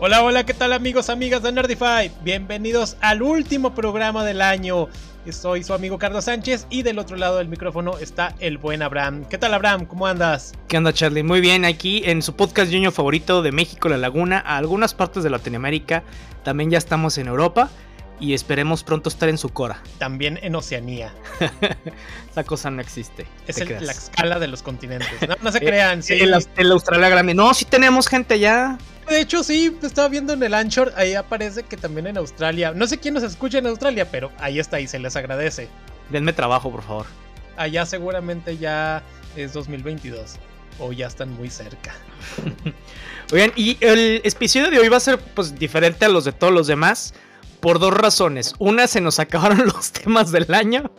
Hola, hola, ¿qué tal amigos, amigas de Nerdify? Bienvenidos al último programa del año. Soy su amigo Carlos Sánchez y del otro lado del micrófono está el buen Abraham. ¿Qué tal Abraham? ¿Cómo andas? ¿Qué onda Charlie? Muy bien, aquí en su podcast Ñoño favorito de México, La Laguna, a algunas partes de Latinoamérica, también ya estamos en Europa y esperemos pronto estar en su cora. También en Oceanía. Esa cosa no existe. Es la escala de los continentes. No, se crean, sí. En la, Australia Grande. No, sí tenemos gente ya. De hecho, sí, estaba viendo en el Anchor, ahí aparece que también en Australia. No sé quién nos escucha en Australia, pero ahí está y se les agradece. Denme trabajo, por favor. Allá seguramente ya es 2022 o ya están muy cerca. Oigan, y el episodio de hoy va a ser pues diferente a los de todos los demás por dos razones. Una, se nos acabaron los temas del año.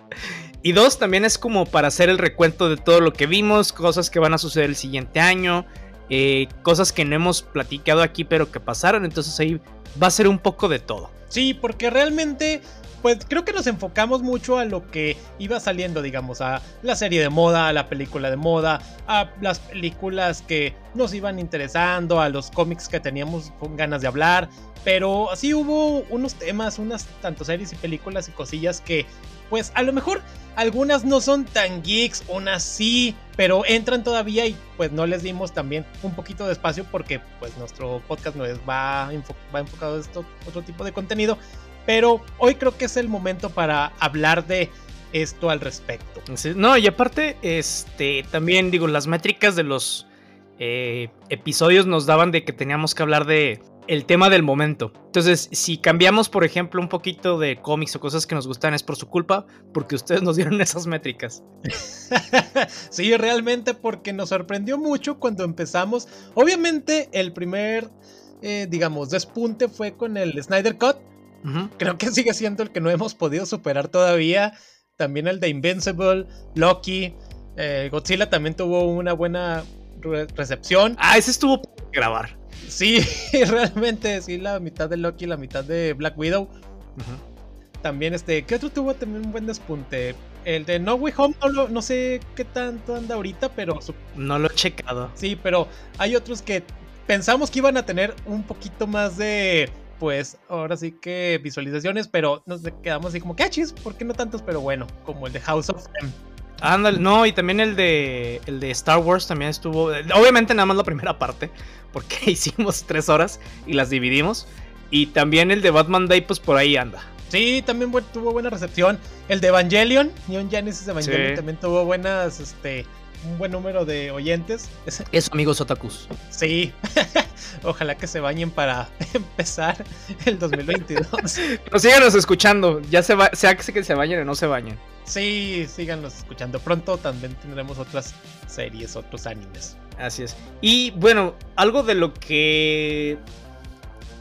Y dos, también es como para hacer el recuento de todo lo que vimos, cosas que van a suceder el siguiente año, eh, cosas que no hemos platicado aquí pero que pasaron. Entonces ahí va a ser un poco de todo. Sí, porque realmente pues creo que nos enfocamos mucho a lo que iba saliendo, digamos, a la serie de moda, a la película de moda, a las películas que nos iban interesando, a los cómics que teníamos ganas de hablar, pero así hubo unos temas, unas tanto series y películas y cosillas que pues a lo mejor algunas no son tan geeks, unas sí, pero entran todavía y pues no les dimos también un poquito de espacio porque pues nuestro podcast no es, va, va enfocado a esto, otro tipo de contenido. Pero hoy creo que es el momento para hablar de esto al respecto. No, y aparte, este, también digo, las métricas de los eh, episodios nos daban de que teníamos que hablar de el tema del momento. Entonces, si cambiamos, por ejemplo, un poquito de cómics o cosas que nos gustan, es por su culpa, porque ustedes nos dieron esas métricas. sí, realmente, porque nos sorprendió mucho cuando empezamos. Obviamente, el primer, eh, digamos, despunte fue con el Snyder Cut Creo que sigue siendo el que no hemos podido superar todavía. También el de Invincible, Loki. Eh, Godzilla también tuvo una buena recepción. Ah, ese estuvo grabar. Sí, realmente, sí, la mitad de Loki, la mitad de Black Widow. También, este, ¿qué otro tuvo también un buen despunte? El de No Way Home, no, no sé qué tanto anda ahorita, pero. No lo he checado. Sí, pero hay otros que pensamos que iban a tener un poquito más de pues ahora sí que visualizaciones, pero nos quedamos así como, ¿qué chis? ¿Por qué no tantos? Pero bueno, como el de House of M. Ándale, no, y también el de el de Star Wars también estuvo. Obviamente nada más la primera parte, porque hicimos tres horas y las dividimos. Y también el de Batman Day, pues por ahí anda. Sí, también tuvo buena recepción. El de Evangelion, Neon Genesis Evangelion también tuvo buenas, este, un buen número de oyentes. Eso, amigos otakus. Sí, ojalá que se bañen para empezar el 2022. Pero síganos escuchando, ya se va, sea que se bañen o no se bañen. Sí, síganos escuchando. Pronto también tendremos otras series, otros animes. Así es. Y bueno, algo de lo que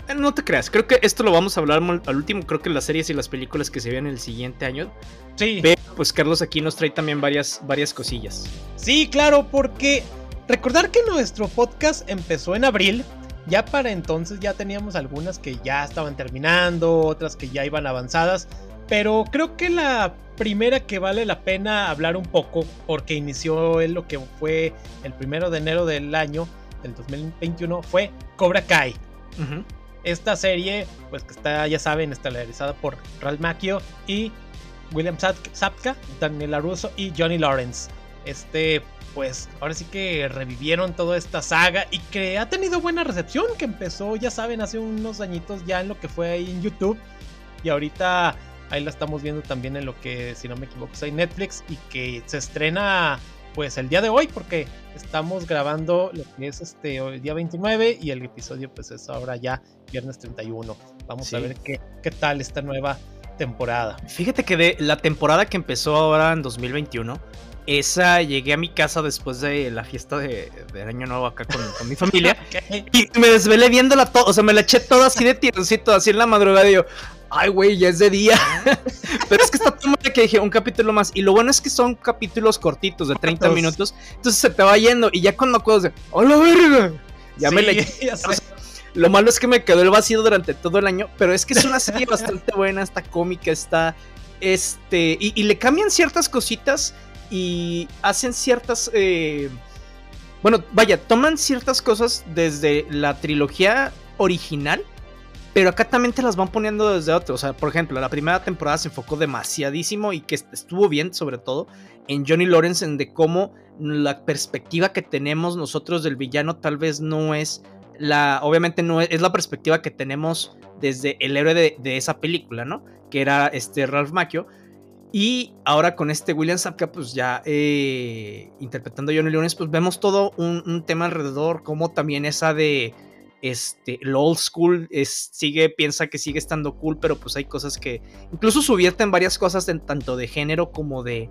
eh, no te creas, creo que esto lo vamos a hablar al último. Creo que las series y las películas que se vean el siguiente año. Sí. Pero pues Carlos aquí nos trae también varias, varias cosillas. Sí, claro, porque recordar que nuestro podcast empezó en abril. Ya para entonces ya teníamos algunas que ya estaban terminando, otras que ya iban avanzadas. Pero creo que la primera que vale la pena hablar un poco, porque inició en lo que fue el primero de enero del año, del 2021, fue Cobra Kai. Esta serie, pues que está, ya saben, estelarizada por Ralph Macchio y William Sapka, Daniela Russo y Johnny Lawrence. Este, pues ahora sí que revivieron toda esta saga y que ha tenido buena recepción, que empezó, ya saben, hace unos añitos ya en lo que fue ahí en YouTube. Y ahorita ahí la estamos viendo también en lo que, si no me equivoco, es Netflix y que se estrena pues el día de hoy porque estamos grabando lo que es este el día 29 y el episodio pues es ahora ya viernes 31. Vamos a ver qué, qué tal esta nueva temporada. Fíjate que de la temporada que empezó ahora en 2021, esa llegué a mi casa después de la fiesta de, Año Nuevo acá con, mi familia. Y me desvelé viéndola todo, o sea, me la eché toda así de tironcito, así en la madrugada. Y yo, ay, güey, ya es de día. Pero es que está tan que dije un capítulo más. Y lo bueno es que son capítulos cortitos de 30 minutos. Entonces se te va yendo. Y ya cuando acuerdas de, ¡hola verga! Ya me la lo malo es que me quedó el vacío durante todo el año, pero es que es una serie bastante buena, está cómica, está este y, le cambian ciertas cositas y hacen ciertas eh, bueno, vaya, toman ciertas cosas desde la trilogía original, pero acá también te las van poniendo desde otro. O sea, por ejemplo, la primera temporada se enfocó demasiadísimo y que estuvo bien, sobre todo, en Johnny Lawrence, en de cómo la perspectiva que tenemos nosotros del villano tal vez no es la. Obviamente no es, la perspectiva que tenemos desde el héroe de, esa película, ¿no? Que era este Ralph Macchio. Y ahora con este William Sapka, pues ya eh, interpretando Johnny Lawrence, pues vemos todo un, un tema alrededor, como también esa de este, el old school es, sigue, piensa que sigue estando cool, pero pues hay cosas que incluso subvierten varias cosas tanto de género como de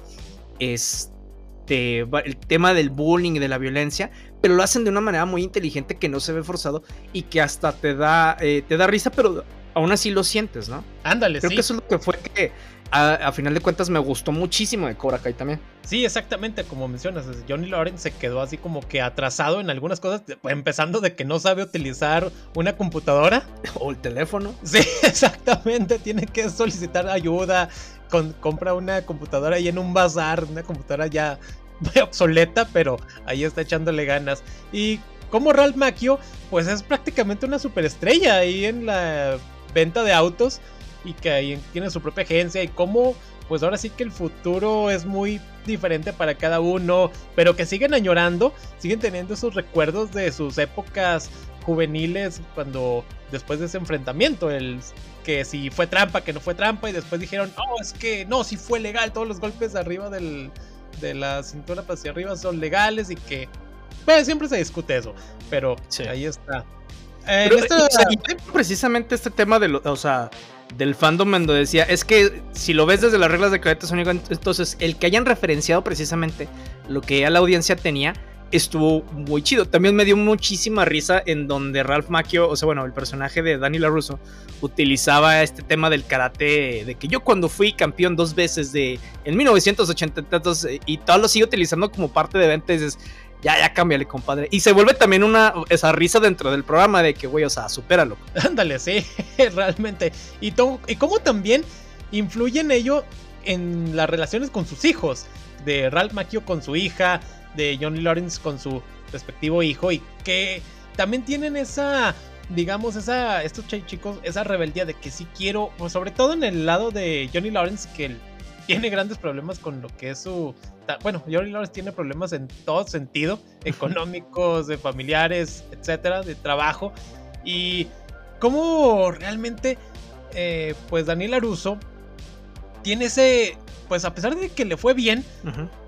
este, el tema del bullying y de la violencia, pero lo hacen de una manera muy inteligente que no se ve forzado y que hasta te da, eh, te da risa, pero aún así lo sientes, ¿no? Ándale, Creo que eso es lo que fue que a, final de cuentas me gustó muchísimo de Cobra Kai también. Sí, exactamente, como mencionas, Johnny Lawrence se quedó así como que atrasado en algunas cosas, empezando de que no sabe utilizar una computadora. O el teléfono. Sí, exactamente, tiene que solicitar ayuda, compra una computadora ahí en un bazar, una computadora ya obsoleta, pero ahí está echándole ganas. Y como Ralph Macchio, pues es prácticamente una superestrella ahí en la venta de autos y que ahí tiene su propia agencia y cómo pues ahora sí que el futuro es muy diferente para cada uno, pero que siguen añorando, siguen teniendo esos recuerdos de sus épocas juveniles cuando después de ese enfrentamiento, el que si fue trampa, que no fue trampa y después dijeron, "No, es que no, si fue legal, todos los golpes arriba del de la cintura hacia arriba son legales y que pues siempre se discute eso, pero ahí está. precisamente este tema de lo, o sea, del fandom donde decía, es que si lo ves desde las reglas de carácter sónico, entonces el que hayan referenciado precisamente lo que ya la audiencia tenía estuvo muy chido. También me dio muchísima risa en donde Ralph Macchio, o sea, bueno, el personaje de Danny LaRusso, utilizaba este tema del karate, de que yo cuando fui campeón dos veces de en 1980 y todo lo sigue utilizando como parte de eventos, ya, ya cámbiale, compadre. Y se vuelve también una esa risa dentro del programa de que, güey, o sea, supéralo. Ándale, sí, realmente. Y, y cómo también influye en ello en las relaciones con sus hijos. De Ralph Macchio con su hija, de Johnny Lawrence con su respectivo hijo. Y que también tienen esa, digamos, esa, estos chicos, esa rebeldía de que sí quiero, pues sobre todo en el lado de Johnny Lawrence, que tiene grandes problemas con lo que es su bueno, Johnny Lawrence tiene problemas en todo sentido, económicos, de familiares, etcétera, de trabajo. Y cómo realmente, eh, pues Daniel Aruso tiene ese, pues a pesar de que le fue bien,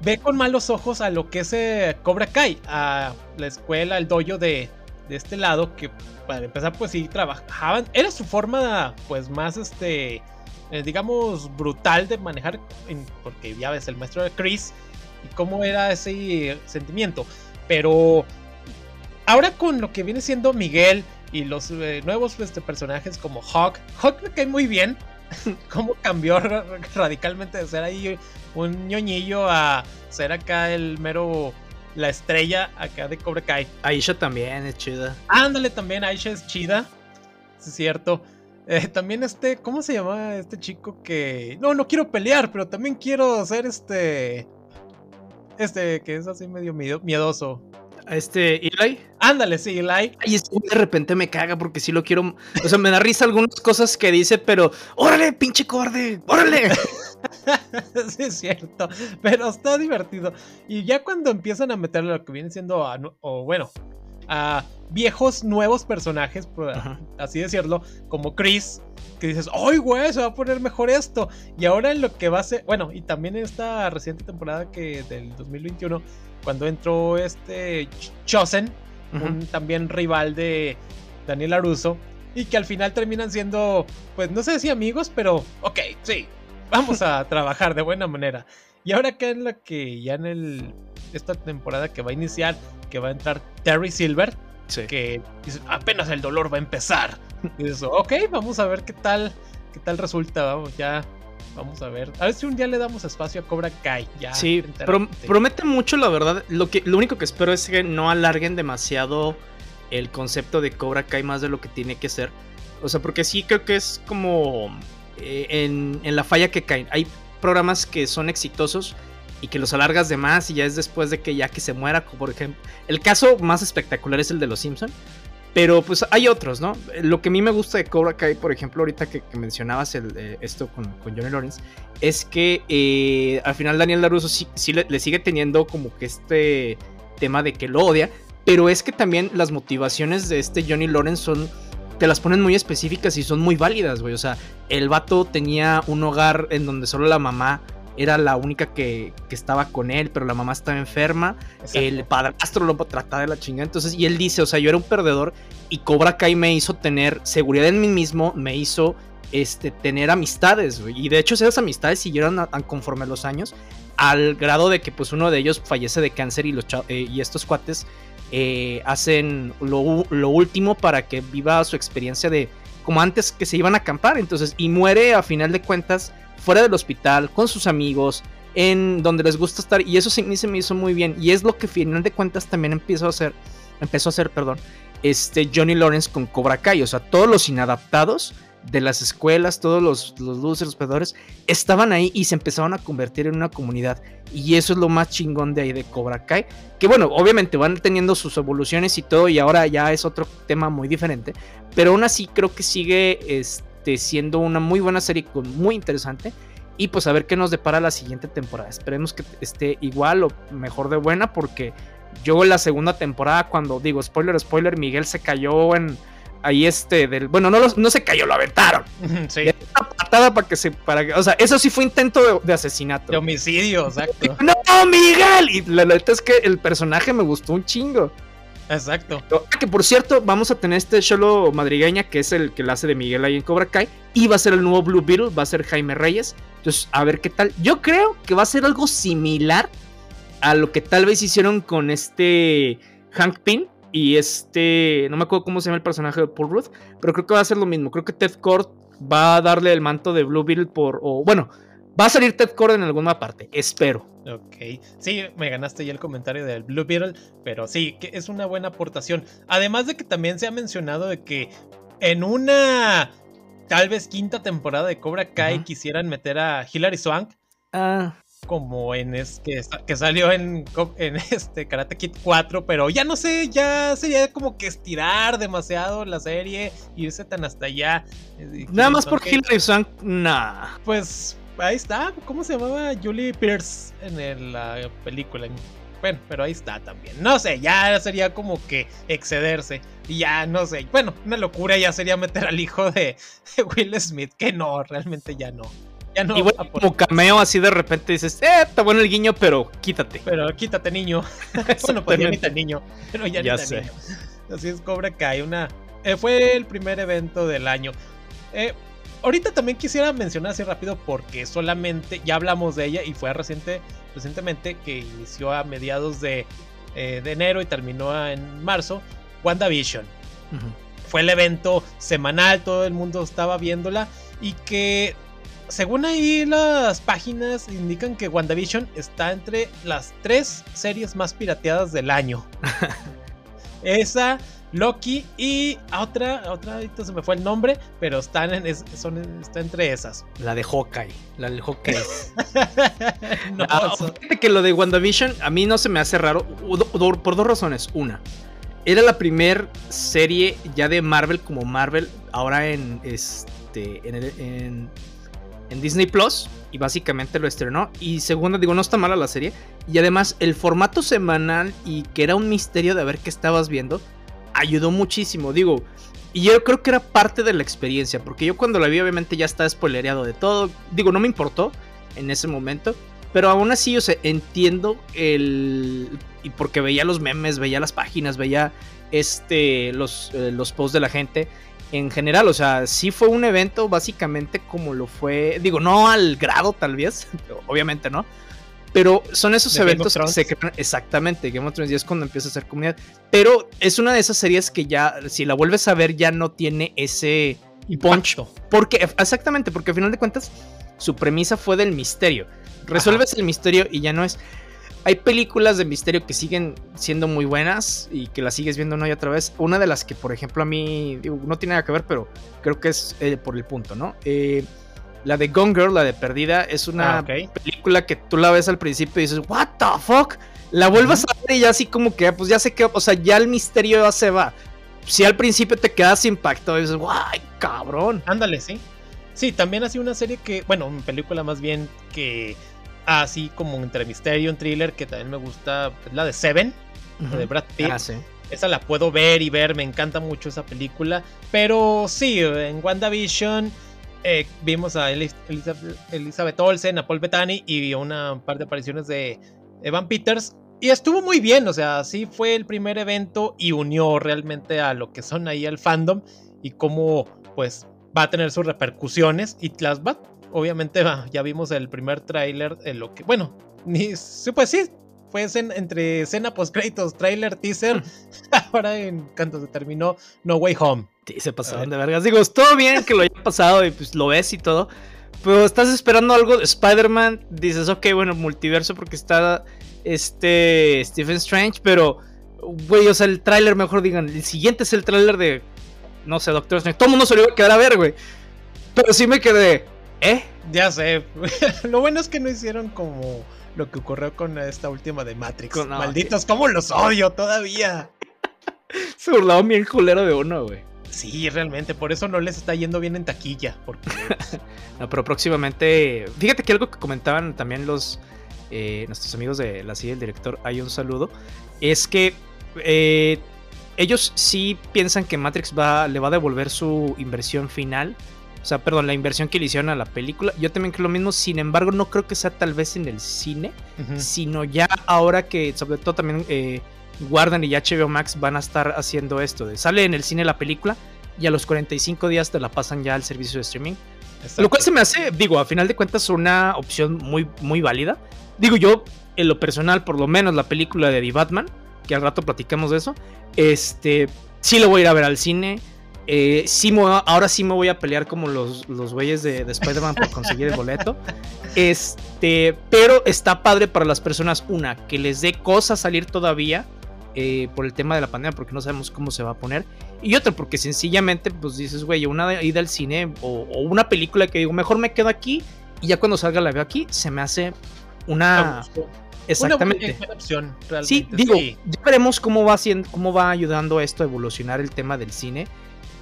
ve con malos ojos a lo que es eh, Cobra Kai, a la escuela, el dojo de, de este lado, que para empezar, pues sí trabajaban, era su forma, pues más este. Eh, digamos, brutal de manejar, porque ya ves, el maestro de Chris y cómo era ese sentimiento. Pero ahora con lo que viene siendo Miguel y los eh, nuevos este, personajes como Hawk, Hawk me cae muy bien. cómo cambió radicalmente de ser ahí un ñoñillo a ser acá el mero la estrella acá de Cobra Kai. Aisha también es chida. Ándale, también Aisha es chida. Es cierto. Eh, también este, ¿cómo se llama este chico que... No, no quiero pelear, pero también quiero ser este... Este, que es así medio miedoso. Este, Eli. Ándale, sí, Eli. Y este de repente me caga porque sí lo quiero. O sea, me da risa algunas cosas que dice, pero ¡órale, pinche cobarde! ¡órale! sí, es cierto. Pero está divertido. Y ya cuando empiezan a meterle lo que viene siendo, o bueno, a viejos nuevos personajes, por así decirlo, como Chris, que dices, ¡ay, güey! Se va a poner mejor esto. Y ahora en lo que va a ser, bueno, y también en esta reciente temporada que del 2021, cuando entró este Chosen, un también rival de Daniel Aruso, y que al final terminan siendo, pues no sé si amigos, pero ok, sí, vamos a trabajar de buena manera. Y ahora que en la que ya en el, esta temporada que va a iniciar, que va a entrar Terry Silver, que apenas el dolor va a empezar. Y eso, ok, vamos a ver qué tal, qué tal resulta, vamos, ya. Vamos a ver. A ver si un día le damos espacio a Cobra Kai. Ya sí, promete mucho, la verdad. Lo, que, lo único que espero es que no alarguen demasiado el concepto de Cobra Kai más de lo que tiene que ser. O sea, porque sí creo que es como eh, en, en la falla que caen. Hay programas que son exitosos y que los alargas de más y ya es después de que ya que se muera, por ejemplo. El caso más espectacular es el de los Simpson, Pero pues hay otros, ¿no? Lo que a mí me gusta de Cobra Kai, por ejemplo, ahorita que, mencionabas el, eh, esto con, con, Johnny Lawrence, es que eh, al final Daniel LaRusso sí, le, sigue teniendo como que este tema de que lo odia, pero es que también las motivaciones de este Johnny Lawrence son, te las ponen muy específicas y son muy válidas, güey. O sea, el vato tenía un hogar en donde solo la mamá era la única que, estaba con él, pero la mamá estaba enferma. El padrastro lo trataba de la chingada. Entonces, y él dice, o sea, yo era un perdedor y Cobra Kai me hizo tener seguridad en mí mismo, me hizo este, tener amistades, Y de hecho esas amistades siguieron conforme los años, al grado de que pues uno de ellos fallece de cáncer y, los eh, y estos cuates eh, hacen lo, lo, último para que viva su experiencia de como antes que se iban a acampar, entonces, y muere a final de cuentas fuera del hospital, con sus amigos, en donde les gusta estar, y eso sí se me hizo muy bien, y es lo que final de cuentas también empezó a hacer, empezó a hacer, perdón, este Johnny Lawrence con Cobra Kai, o sea, todos los inadaptados de las escuelas, todos los, los losers, los perdedores, estaban ahí y se empezaron a convertir en una comunidad. Y eso es lo más chingón de ahí de Cobra Kai. Que bueno, obviamente van teniendo sus evoluciones y todo, y ahora ya es otro tema muy diferente. Pero aún así creo que sigue este, siendo una muy buena serie, muy interesante. Y pues a ver qué nos depara la siguiente temporada. Esperemos que esté igual o mejor de buena, porque yo en la segunda temporada, cuando digo spoiler, spoiler, Miguel se cayó en ahí este del bueno no no se cayó lo aventaron sí. una patada para que se para o sea eso sí fue intento de, asesinato de homicidio exacto no Miguel y la verdad es que el personaje me gustó un chingo exacto. Que por cierto vamos a tener este Cholo Madrigueña que es el que la hace de Miguel ahí en Cobra Kai y va a ser el nuevo Blue Beetle va a ser Jaime Reyes. Entonces a ver qué tal. Yo creo que va a ser algo similar a lo que tal vez hicieron con este Hank Pym y este, no me acuerdo cómo se llama el personaje de Paul Ruth, pero creo que va a ser lo mismo. Creo que Ted Cord va a darle el manto de Blue Beetle por, o bueno, va a salir Ted Cord en alguna parte, espero. Ok, sí, me ganaste ya el comentario del Blue Beetle, pero sí, que es una buena aportación. Además de que también se ha mencionado de que en una tal vez quinta temporada de Cobra Kai quisieran meter a Hilary Swank. Ah como en es que, que salió en, en este Karate Kid 4, pero ya no sé, ya sería como que estirar demasiado la serie, irse tan hasta allá. Nada más por Hilary Swank, nah. Pues ahí está, ¿cómo se llamaba Julie Pierce en la película? Bueno, pero ahí está también. No sé, ya sería como que excederse. Y ya, no sé. Bueno, una locura ya sería meter al hijo de Will Smith. Que no, realmente ya no. Y bueno, como cameo así de repente dices, eh, está bueno el guiño, pero quítate. Pero quítate, niño. Eso no podía ni tan niño. Pero ya, ya sé. Niño. Así es, Cobra Kai. Una, eh, fue el primer evento del año. Eh, ahorita también quisiera mencionar así rápido porque solamente ya hablamos de ella y fue reciente, recientemente que inició a mediados de, eh, de enero y terminó en marzo. WandaVision. Fue el evento semanal, todo el mundo estaba viéndola y que según ahí las páginas indican que WandaVision está entre las tres series más pirateadas del año. Esa, Loki y otra, otra, ahorita se me fue el nombre, pero están en, son, está entre esas. La de Hawkeye, la del Hawkeye. no, ah, que lo de WandaVision a mí no se me hace raro por dos razones. Una, era la primer serie ya de Marvel como Marvel ahora en este en, en en Disney Plus y básicamente lo estrenó. Y segunda, digo, no está mala la serie. Y además, el formato semanal y que era un misterio de ver qué estabas viendo, ayudó muchísimo. Digo, y yo creo que era parte de la experiencia, porque yo cuando la vi, obviamente ya estaba spoilereado de todo. Digo, no me importó en ese momento. Pero aún así, o sea, entiendo el. Y porque veía los memes, veía las páginas, veía este, los, eh, los posts de la gente en general, o sea, sí fue un evento básicamente como lo fue, digo, no al grado tal vez, obviamente no, pero son esos eventos que se crean exactamente, Game of Thrones y es cuando empieza a ser comunidad, pero es una de esas series que ya, si la vuelves a ver, ya no tiene ese poncho, porque, exactamente, porque al final de cuentas, su premisa fue del misterio, resuelves el misterio y ya no es. Hay películas de misterio que siguen siendo muy buenas y que las sigues viendo una y otra vez. Una de las que, por ejemplo, a mí no tiene nada que ver, pero creo que es eh, por el punto, ¿no? Eh, la de Gone Girl, la de Perdida, es una ah, película que tú la ves al principio y dices, ¿What the fuck? La vuelvas a ver y ya así como que, pues ya sé que, o sea, ya el misterio ya se va. si al principio te quedas impactado y dices, guay, cabrón. Ándale, sí. Sí, también ha sido una serie que, bueno, una película más bien que así como entre misterio, un thriller que también me gusta, pues, la de Seven, de Brad Pitt. Ah, sí. Esa la puedo ver y ver, me encanta mucho esa película. Pero sí, en WandaVision eh, vimos a Elizabeth, Olsen, a Paul Bettany y una par de apariciones de Evan Peters. Y estuvo muy bien, o sea, sí fue el primer evento y unió realmente a lo que son ahí el fandom y cómo pues va a tener sus repercusiones y las va, obviamente va, ya vimos el primer tráiler en lo que, bueno, ni, pues sí, fue entre escena post créditos, trailer, teaser. Ahora en cuanto se terminó No Way Home. Sí, se pasaron de vergas. Digo, todo bien que lo haya pasado y pues lo ves y todo. Pero estás esperando algo de Spider-Man. Dices, ok, bueno, multiverso porque está este Stephen Strange. Pero, güey, o sea, el tráiler, mejor digan, el siguiente es el tráiler de, no sé, Doctor Strange. Todo el mundo se lo iba a quedar a ver, güey. Pero sí me quedé, ¿eh? Ya sé. lo bueno es que no hicieron como lo que ocurrió con esta última de Matrix. Malditos, ¿cómo los odio todavía? Se burlaban bien culero de uno, güey. Sí, realmente, por eso no les está yendo bien en taquilla. Porque... no, pero próximamente. Fíjate que algo que comentaban también los eh, nuestros amigos de la silla del director, hay un saludo. Es que eh, ellos sí piensan que Matrix va, le va a devolver su inversión final o sea, perdón, la inversión que le hicieron a la película. Yo también creo lo mismo. Sin embargo, no creo que sea tal vez en el cine, sino ya ahora que, sobre todo también eh, Warden y HBO Max van a estar haciendo esto. De, sale en el cine la película y a los 45 días te la pasan ya al servicio de streaming. Lo cual se me hace, digo, a final de cuentas, una opción muy, muy válida. Digo, yo, en lo personal, por lo menos la película de The Batman, que al rato platicamos de eso, este, sí lo voy a ir a ver al cine eh, ahora sí me voy a pelear como los, los güeyes de, Spider-Man por conseguir el boleto. Este, pero está padre para las personas, una, que les dé cosa salir todavía eh, por el tema de la pandemia, porque no sabemos cómo se va a poner. Y otra, porque sencillamente, pues dices, güey, una ida al cine o, una película que digo, mejor me quedo aquí y ya cuando salga la veo aquí, se me hace una... Exactamente. Una opción, Sí, digo, ya veremos cómo va, haciendo, cómo va ayudando esto a evolucionar el tema del cine.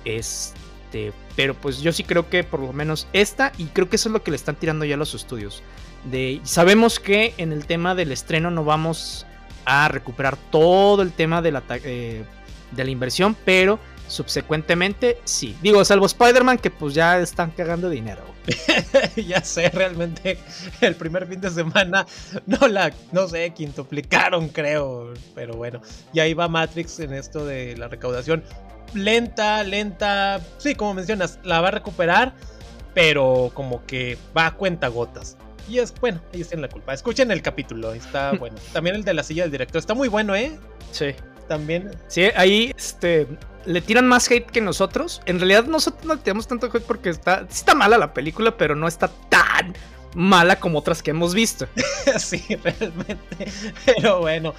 Este, pero pues yo sí creo que por lo menos esta, y creo que eso es lo que le están tirando ya los estudios. De, sabemos que en el tema del estreno no vamos a recuperar todo el tema de la, eh, de la inversión, pero subsecuentemente sí. Digo, salvo Spider-Man que pues ya están cagando dinero. ya sé, realmente el primer fin de semana no la, no sé, quintuplicaron creo, pero bueno, y ahí va Matrix en esto de la recaudación lenta, lenta. Sí, como mencionas, la va a recuperar, pero como que va a cuenta gotas. Y es bueno, ellos tienen la culpa. Escuchen el capítulo, está bueno. También el de la silla del director, está muy bueno, ¿eh? Sí. También. Sí, ahí este, le tiran más hate que nosotros. En realidad nosotros no le tiramos tanto hate porque está, está mala la película, pero no está tan mala como otras que hemos visto. sí, realmente. Pero bueno,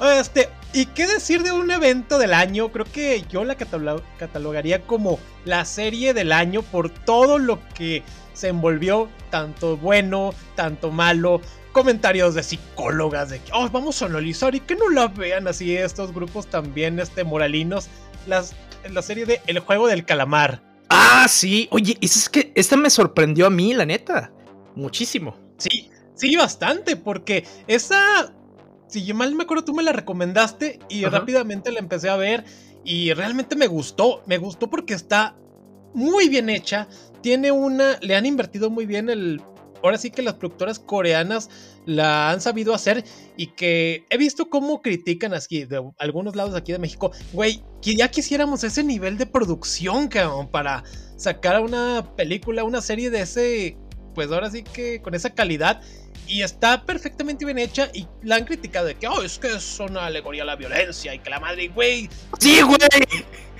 este, ¿y qué decir de un evento del año? Creo que yo la catalogaría como la serie del año por todo lo que se envolvió, tanto bueno, tanto malo, comentarios de psicólogas de que oh, vamos a analizar y que no la vean así estos grupos también este moralinos, las, la serie de El juego del calamar. Ah, sí, oye, es que esta me sorprendió a mí, la neta, muchísimo. Sí, sí, bastante, porque esa si yo mal me acuerdo, tú me la recomendaste y rápidamente la empecé a ver y realmente me gustó. Me gustó porque está muy bien hecha. Tiene una. Le han invertido muy bien el. Ahora sí que las productoras coreanas la han sabido hacer y que he visto cómo critican así de algunos lados aquí de México. Güey, que ya quisiéramos ese nivel de producción, cabrón, para sacar una película, una serie de ese. Pues ahora sí que con esa calidad y está perfectamente bien hecha y la han criticado de que, oh, es que es una alegoría a la violencia y que la madre, güey. Sí, güey.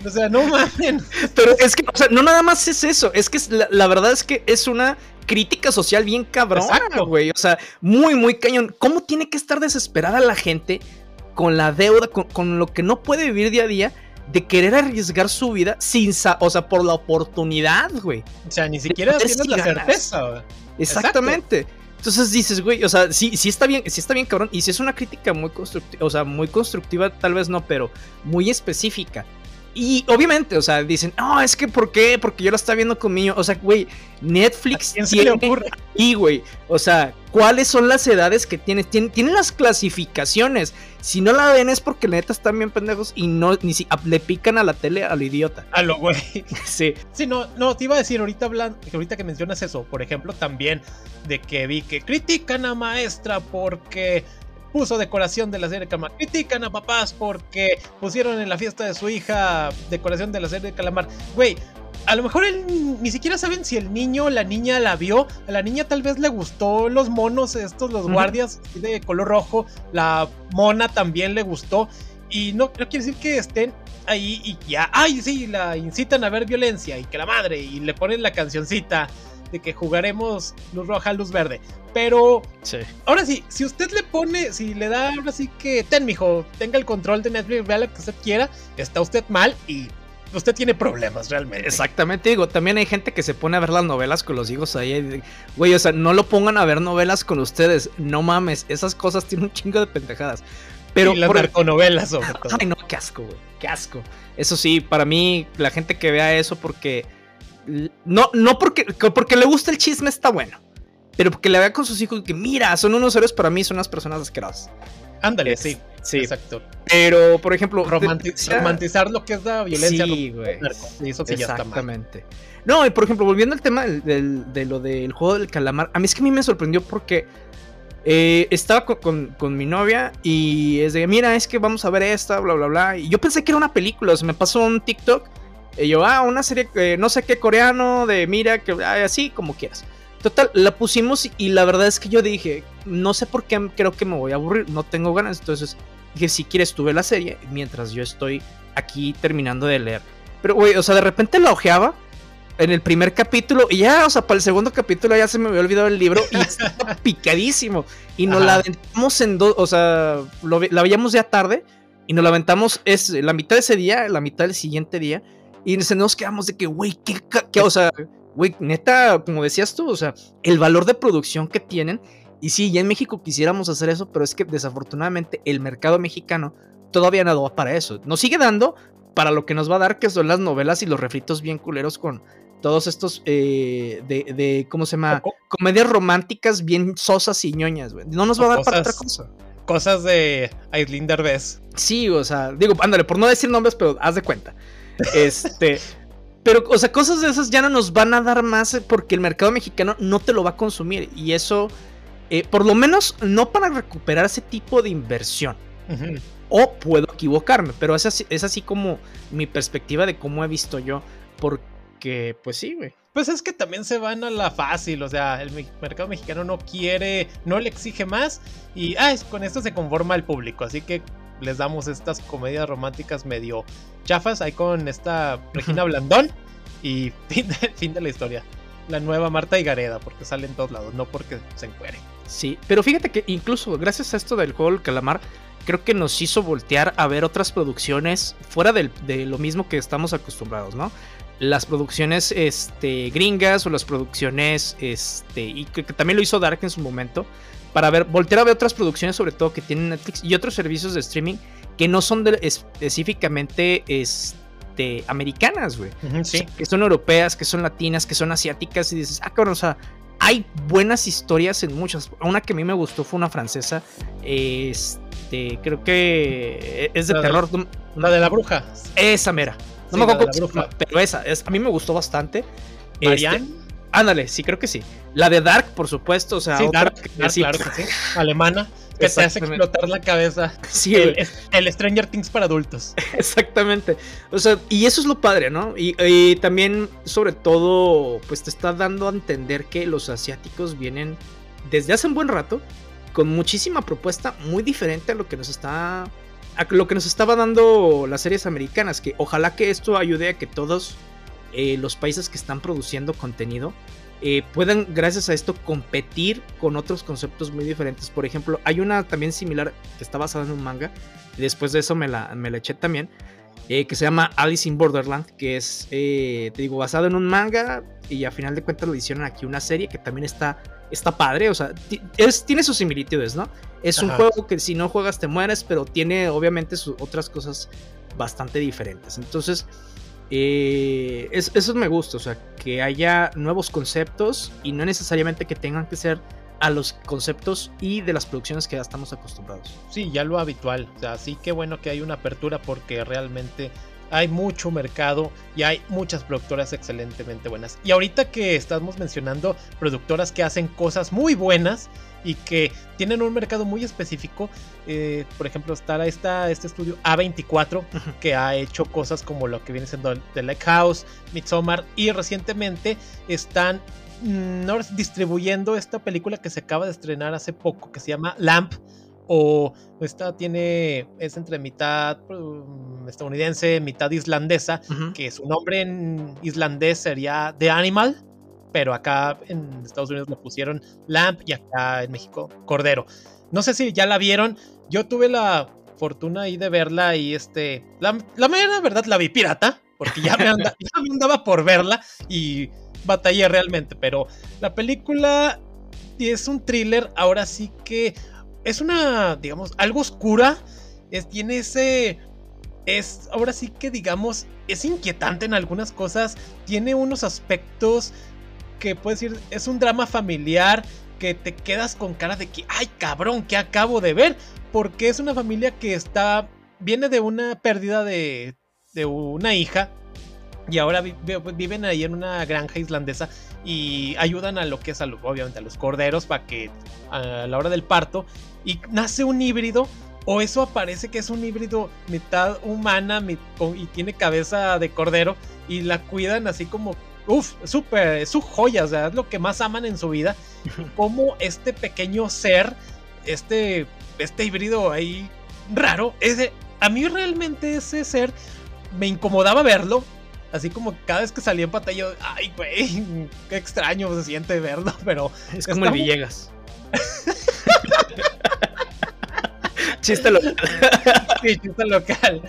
O sea, no mames. Pero es que, o sea, no nada más es eso, es que la, verdad es que es una crítica social bien cabrona, güey. O sea, muy, muy cañón. ¿Cómo tiene que estar desesperada la gente con la deuda, con, lo que no puede vivir día a día? de querer arriesgar su vida sin, o sea, por la oportunidad, güey. O sea, ni siquiera tienes la certeza. Exactamente. Entonces dices, güey, o sea, sí, sí está bien, sí está bien, cabrón. Y si es una crítica muy constructiva, o sea, muy constructiva, tal vez no, pero muy específica. Y obviamente, o sea, dicen, no, es que ¿por qué? Porque yo la estaba viendo con niño. O sea, güey, Netflix quién se le ocurre? Y, güey, o sea, ¿cuáles son las edades que tienes? Tienen, las clasificaciones. Si no la ven es porque neta están bien pendejos y no, ni si le pican a la tele a lo idiota. A lo güey. Sí. Sí, no, no, te iba a decir ahorita hablando, ahorita que mencionas eso, por ejemplo, también de que vi que critican a maestra porque puso decoración de la serie de Calamar. Critican a papás porque pusieron en la fiesta de su hija decoración de la serie de Calamar. Güey, a lo mejor ni siquiera saben si el niño o la niña la vio. A la niña tal vez le gustó los monos estos, los guardias de color rojo. La mona también le gustó. Y no, no quiere decir que estén ahí y ya, ay, sí, la incitan a ver violencia y que la madre, y le ponen la cancioncita de que jugaremos luz roja, luz verde. Pero ahora sí, si usted le pone, si le da ahora sí que ten, mijo, tenga el control de Netflix, vea lo que usted quiera, está usted mal y usted tiene problemas realmente. Exactamente, digo, también hay gente que se pone a ver las novelas con los hijos ahí. Güey, o sea, no lo pongan a ver novelas con ustedes. No mames, esas cosas tienen un chingo de pendejadas. Pero y las narconovelas, sobre todo. Ay, no, qué asco, güey. Qué asco. Eso sí, para mí, la gente que vea eso porque no, no porque, porque le gusta el chisme está bueno. Pero porque le vea con sus hijos que, mira, son unos héroes para mí, son unas personas asquerosas. Ándale, sí. Sí. Exacto. Pero, por ejemplo. romantizar lo que es la violencia. Sí, güey. Eso sí Exactamente. No, y por ejemplo, volviendo al tema de lo del juego del calamar, a mí es que a mí me sorprendió porque eh, estaba con, con, mi novia y es de, mira, es que vamos a ver esta, bla, bla, bla. Y yo pensé que era una película, o sea, me pasó un TikTok y yo, ah, una serie, eh, no sé qué coreano, de mira, que así como quieras. Total, la pusimos y la verdad es que yo dije, no sé por qué creo que me voy a aburrir, no tengo ganas. Entonces dije, si quieres, tuve la serie mientras yo estoy aquí terminando de leer. Pero, güey, o sea, de repente la ojeaba en el primer capítulo y ya, o sea, para el segundo capítulo ya se me había olvidado el libro y estaba picadísimo. Y nos la aventamos en dos, o sea, la veíamos ya tarde y nos la aventamos es la mitad de ese día, la mitad del siguiente día. Y nos quedamos de que, güey, ¿qué, qué, o sea, güey, neta, como decías tú, o sea, el valor de producción que tienen. Y sí, ya en México quisiéramos hacer eso, pero es que desafortunadamente el mercado mexicano todavía no da para eso. Nos sigue dando para lo que nos va a dar, que son las novelas y los refritos bien culeros con todos estos eh, de, ¿cómo se llama? Comedias románticas bien sosas y ñoñas, güey. No nos va a dar para otra cosa. Cosas de Aislinn Derbez. Sí, o sea, digo, ándale, por no decir nombres, pero haz de cuenta. Este. Pero, o sea, cosas de esas ya no nos van a dar más porque el mercado mexicano no te lo va a consumir. Y eso, eh, por lo menos, no para recuperar ese tipo de inversión. O puedo equivocarme, pero es así, es así como mi perspectiva de cómo he visto yo. Porque, pues sí, güey. Pues es que también se van a la fácil, o sea, el mercado mexicano no quiere, no le exige más y ah, con esto se conforma el público, así que les damos estas comedias románticas medio chafas ahí con esta Regina Blandón y fin de, la historia. La nueva Marta y Gareda, porque sale en todos lados, no porque se encuere. Sí, pero fíjate que incluso gracias a esto del juego del calamar, creo que nos hizo voltear a ver otras producciones fuera de lo mismo que estamos acostumbrados, ¿no? Las producciones este, gringas o las producciones, este, y que, que también lo hizo Dark en su momento, para ver, voltear a ver otras producciones, sobre todo que tienen Netflix y otros servicios de streaming que no son específicamente este, americanas, güey. que son europeas, que son latinas, que son asiáticas. Y dices, ah, cabrón, o sea, hay buenas historias en muchas. Una que a mí me gustó fue una francesa. Este, creo que es de terror. la de la bruja. Esa mera. No me acuerdo pero esa, a mí me gustó bastante. Marianne. Este, ándale, sí, creo que sí. La de Dark, por supuesto, o sea, sí, Dark, claro que sí. Alemana que te hace explotar la cabeza. Sí, el, Stranger Things para adultos. Exactamente. O sea, y eso es lo padre, ¿no? Y, también, sobre todo, pues te está dando a entender que los asiáticos vienen desde hace un buen rato con muchísima propuesta muy diferente a lo que nos está a lo que nos estaba dando las series americanas que ojalá que esto ayude a que todos eh, los países que están produciendo contenido eh, puedan, gracias a esto, competir con otros conceptos muy diferentes. Por ejemplo, hay una también similar que está basada en un manga, y después de eso me la, me la eché también, eh, que se llama Alice in Borderland, que es, eh, te digo, basado en un manga, y a final de cuentas lo hicieron aquí una serie que también está, está padre, o sea, tiene sus similitudes, ¿no? Es un juego que si no juegas te mueres, pero tiene obviamente sus otras cosas bastante diferentes. Entonces, eh, eso me gusta, o sea, que haya nuevos conceptos y no necesariamente que tengan que ser a los conceptos y de las producciones que ya estamos acostumbrados. Sí, ya lo habitual. O sea, sí que bueno que hay una apertura porque realmente hay mucho mercado y hay muchas productoras excelentemente buenas. Y ahorita que estamos mencionando productoras que hacen cosas muy buenas y que tienen un mercado muy específico, eh, por ejemplo, está esta, este estudio A24 que ha hecho cosas como lo que viene siendo The Lighthouse, Midsommar y recientemente están mm, distribuyendo esta película que se acaba de estrenar hace poco que se llama Lamp o esta tiene, es entre mitad mm, estadounidense, mitad islandesa, que su nombre en islandés sería The Animal, pero acá en Estados Unidos le pusieron Lamp y acá en México Cordero. No sé si ya la vieron, yo tuve la fortuna ahí de verla y este, la, la mera verdad la vi pirata, porque ya me, ya me andaba por verla y batallé realmente, pero la película es un thriller, ahora sí que es una, digamos, algo oscura. Es, tiene ese. Es, ahora sí que digamos, es inquietante en algunas cosas. Tiene unos aspectos que puedes decir, es un drama familiar que te quedas con cara de que, ay cabrón, que acabo de ver. Porque es una familia que está, viene de una pérdida de, de una hija y ahora viven ahí en una granja islandesa y ayudan a lo que es, obviamente, a los corderos para que a la hora del parto y nace un híbrido o eso aparece que es un híbrido mitad humana y tiene cabeza de cordero y la cuidan así como, uff, súper, es su joya, o sea, es lo que más aman en su vida. como este pequeño ser, este, este híbrido ahí raro, ese, a mí realmente ese ser me incomodaba verlo Así como cada vez que salía en pantalla, ay, güey, qué extraño se siente verlo, pero. Es como el Villegas. chiste local. sí, chiste local.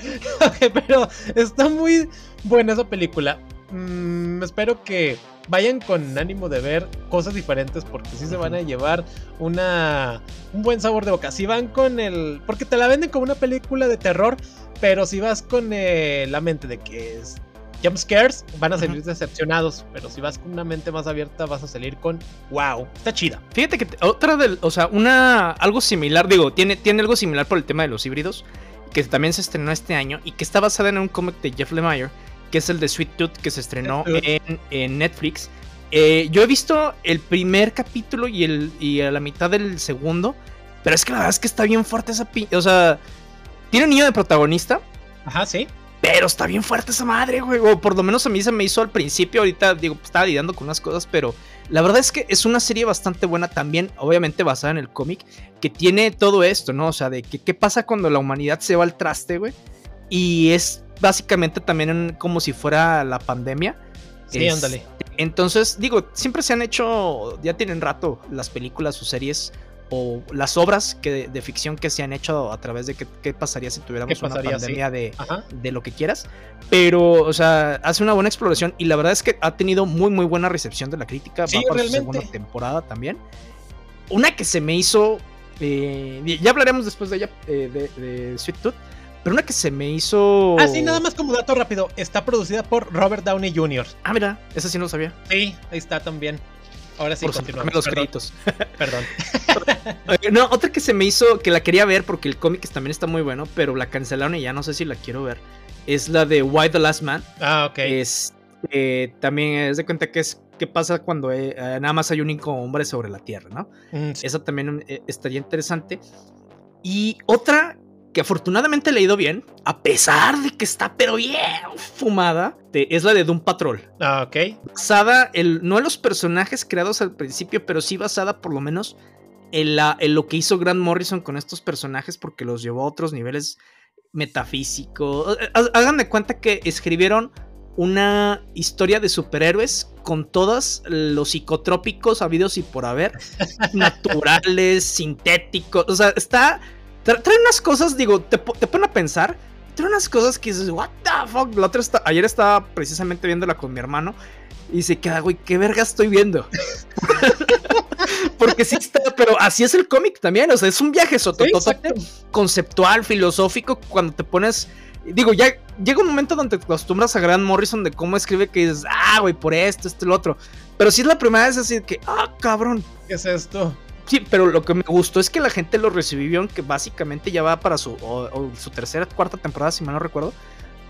pero está muy buena esa película. Mm, espero que vayan con ánimo de ver cosas diferentes porque sí se van a llevar una un buen sabor de boca. Si van con el porque te la venden como una película de terror, pero si vas con eh, la mente de que es jump scares, van a salir decepcionados, pero si vas con una mente más abierta vas a salir con wow, está chida. Fíjate que otra del, o sea, una algo similar, digo, tiene, tiene algo similar por el tema de los híbridos, que también se estrenó este año y que está basada en un cómic de Jeff Lemire, que es el de Sweet Tooth que se estrenó en, Netflix. Eh, yo he visto el primer capítulo y, el, y a la mitad del segundo, pero es que la verdad es que está bien fuerte esa... O sea, tiene un niño de protagonista. Ajá, sí. Pero está bien fuerte esa madre, güey. O por lo menos a mí se me hizo al principio. Ahorita, digo, estaba lidiando con unas cosas, pero la verdad es que es una serie bastante buena también, obviamente basada en el cómic, que tiene todo esto, ¿no? O sea, de que, qué pasa cuando la humanidad se va al traste, güey. Y es básicamente también como si fuera la pandemia. Sí, ándale. Entonces, digo, siempre se han hecho, ya tienen rato las películas o series o las obras que, de, ficción que se han hecho a través de qué, pasaría si tuviéramos una pandemia de, de, lo que quieras. Pero, o sea, hace una buena exploración y la verdad es que ha tenido muy, muy buena recepción de la crítica. Sí, para su segunda temporada también. Una que se me hizo. Eh, ya hablaremos después de ella, eh, de, Sweet Tooth. Pero una que se me hizo. Ah, sí, nada más como dato rápido. Está producida por Robert Downey Jr. Ah, mira, esa sí no lo sabía. Sí, ahí está también. Ahora sí, continuamos. los créditos. Perdón. no, otra que se me hizo, que la quería ver porque el cómic también está muy bueno, pero la cancelaron y ya no sé si la quiero ver. Es la de Why the Last Man. Ah, ok. Es, eh, también es de cuenta que es qué pasa cuando eh, nada más hay un único hombre sobre la Tierra, ¿no? Mm, Esa también eh, estaría interesante. Y otra que afortunadamente leído bien, a pesar de que está pero bien fumada, es la de Doom Patrol. Ah, ok. Basada el, no en los personajes creados al principio, pero sí basada por lo menos en, la, en lo que hizo Grant Morrison con estos personajes porque los llevó a otros niveles metafísicos. Hagan de cuenta que escribieron una historia de superhéroes con todos los psicotrópicos habidos y por haber, naturales, sintéticos, o sea, está Trae unas cosas, digo, te, te pone a pensar. Trae unas cosas que dices, what the fuck. La otra está, ayer estaba precisamente viéndola con mi hermano. Y se queda, güey, ¿qué verga estoy viendo? Porque sí está, pero así es el cómic también. O sea, es un viaje sotototote, conceptual, filosófico. Cuando te pones digo, ya llega un momento donde te acostumbras a Grant Morrison de cómo escribe que dices, ah, güey, por esto, esto y lo otro. Pero si es la primera vez así que, ah, cabrón. ¿Qué es esto? Sí, pero lo que me gustó es que la gente lo recibió, que básicamente ya va para su, su tercera, cuarta temporada, si mal no recuerdo.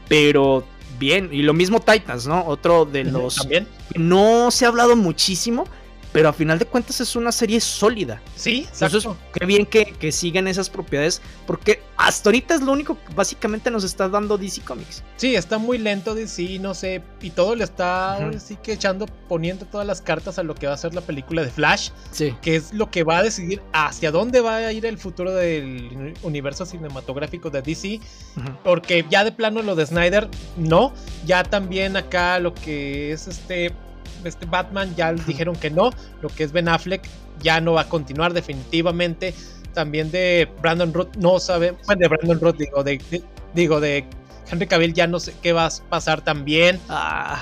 Pero bien, y lo mismo Titans, ¿no? Otro de los... También. No se ha hablado muchísimo, pero a final de cuentas es una serie sólida. Sí, Entonces, qué bien que, que, sigan esas propiedades, porque hasta ahorita es lo único que básicamente nos está dando DC Comics. Sí, está muy lento DC, no sé, y todo le está así que echando, poniendo todas las cartas a lo que va a ser la película de Flash, sí. que es lo que va a decidir hacia dónde va a ir el futuro del universo cinematográfico de DC, porque ya de plano lo de Snyder, no, ya también acá lo que es este este Batman ya dijeron que no, lo que es Ben Affleck ya no va a continuar definitivamente. También de Brandon Root no sabe, bueno, de Brandon Root digo, de, digo de Henry Cavill ya no sé qué va a pasar también. Ah.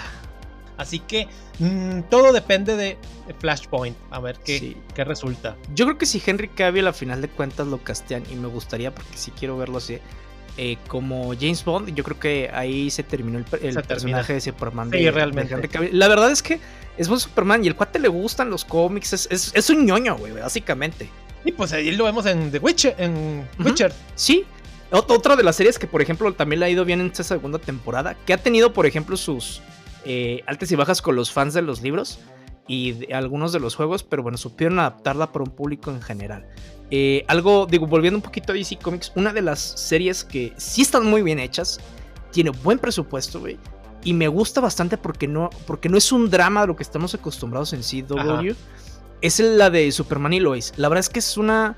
Así que mm, todo depende de, Flashpoint, a ver qué, qué, resulta. Yo creo que si Henry Cavill a final de cuentas lo castean y me gustaría porque si quiero verlo así eh, como James Bond, yo creo que ahí se terminó el, personaje de Superman. Sí, realmente. la verdad es que es buen Superman y el cuate le gustan los cómics, es, es, un ñoño, güey, básicamente. Y pues ahí lo vemos en The Witcher. En Witcher. Sí. Otra de las series que, por ejemplo, también le ha ido bien en esta segunda temporada, que ha tenido, por ejemplo, sus eh, altas y bajas con los fans de los libros y algunos de los juegos, pero bueno, supieron adaptarla para un público en general. Eh, algo, digo, volviendo un poquito a DC Comics, una de las series que sí están muy bien hechas, tiene buen presupuesto, güey. Y me gusta bastante porque no, porque no es un drama de lo que estamos acostumbrados en CW. Es la de Superman y Lois. La verdad es que es una.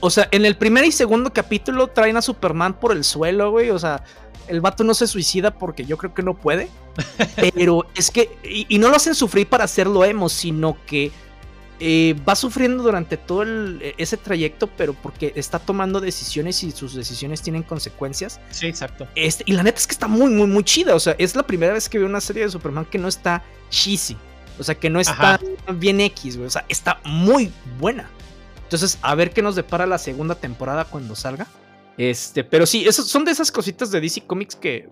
O sea, en el primer y segundo capítulo traen a Superman por el suelo, güey. O sea, el vato no se suicida porque yo creo que no puede. Pero es que. Y, y no lo hacen sufrir para hacerlo emo, sino que eh, va sufriendo durante todo e, ese trayecto, pero porque está tomando decisiones y sus decisiones tienen consecuencias. Sí, exacto. Este, y la neta es que está muy, muy, muy chida. O sea, es la primera vez que veo una serie de Superman que no está cheesy. O sea, que no está bien X, güey. O sea, está muy buena. Entonces, a ver qué nos depara la segunda temporada cuando salga. Este, pero sí, son de esas cositas de DC Comics que,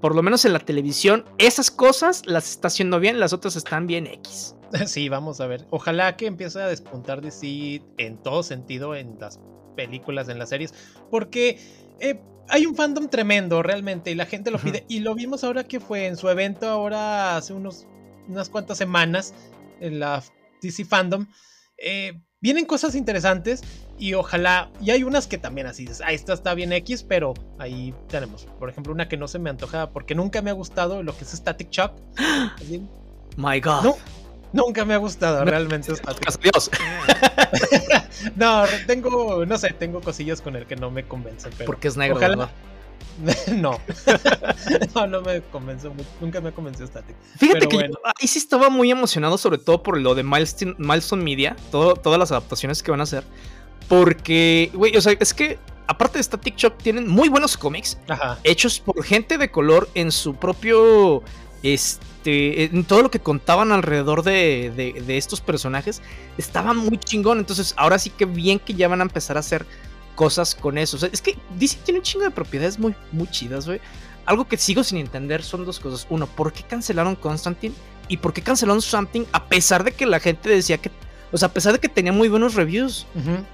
por lo menos en la televisión, esas cosas las está haciendo bien, las otras están bien X. Sí, vamos a ver. Ojalá que empiece a despuntar de sí en todo sentido en las películas, en las series, porque eh, hay un fandom tremendo realmente y la gente lo pide. Y lo vimos ahora que fue en su evento ahora hace unos, unas cuantas semanas en la DC Fandom. Eh, vienen cosas interesantes y ojalá, y hay unas que también así dices, ah, esta está bien X, pero ahí tenemos, por ejemplo, una que no se me antoja porque nunca me ha gustado lo que es Static Shock. My God. Nunca me ha gustado realmente. Dios. no, tengo, no sé, tengo cosillas con el que no me convence. Pero Porque es negro. Ojalá... no. no, no me convenció. Nunca me convenció Static. Fíjate que yo ahí sí estaba muy emocionado, sobre todo por lo de Milestone, Milestone Media, todas las adaptaciones que van a hacer. Porque, güey, o sea, es que aparte de Static Shock, tienen muy buenos cómics hechos por gente de color en su propio. Este este, en todo lo que contaban alrededor de, estos personajes, estaba muy chingón. Entonces, ahora sí que bien que ya van a empezar a hacer cosas con eso. es que DC tiene un chingo de propiedades muy, muy chidas, güey. Algo que sigo sin entender son dos cosas. Uno, ¿por qué cancelaron Constantine? ¿Y por qué cancelaron Something a pesar de que la gente decía que o sea, a pesar de que tenía muy buenos reviews,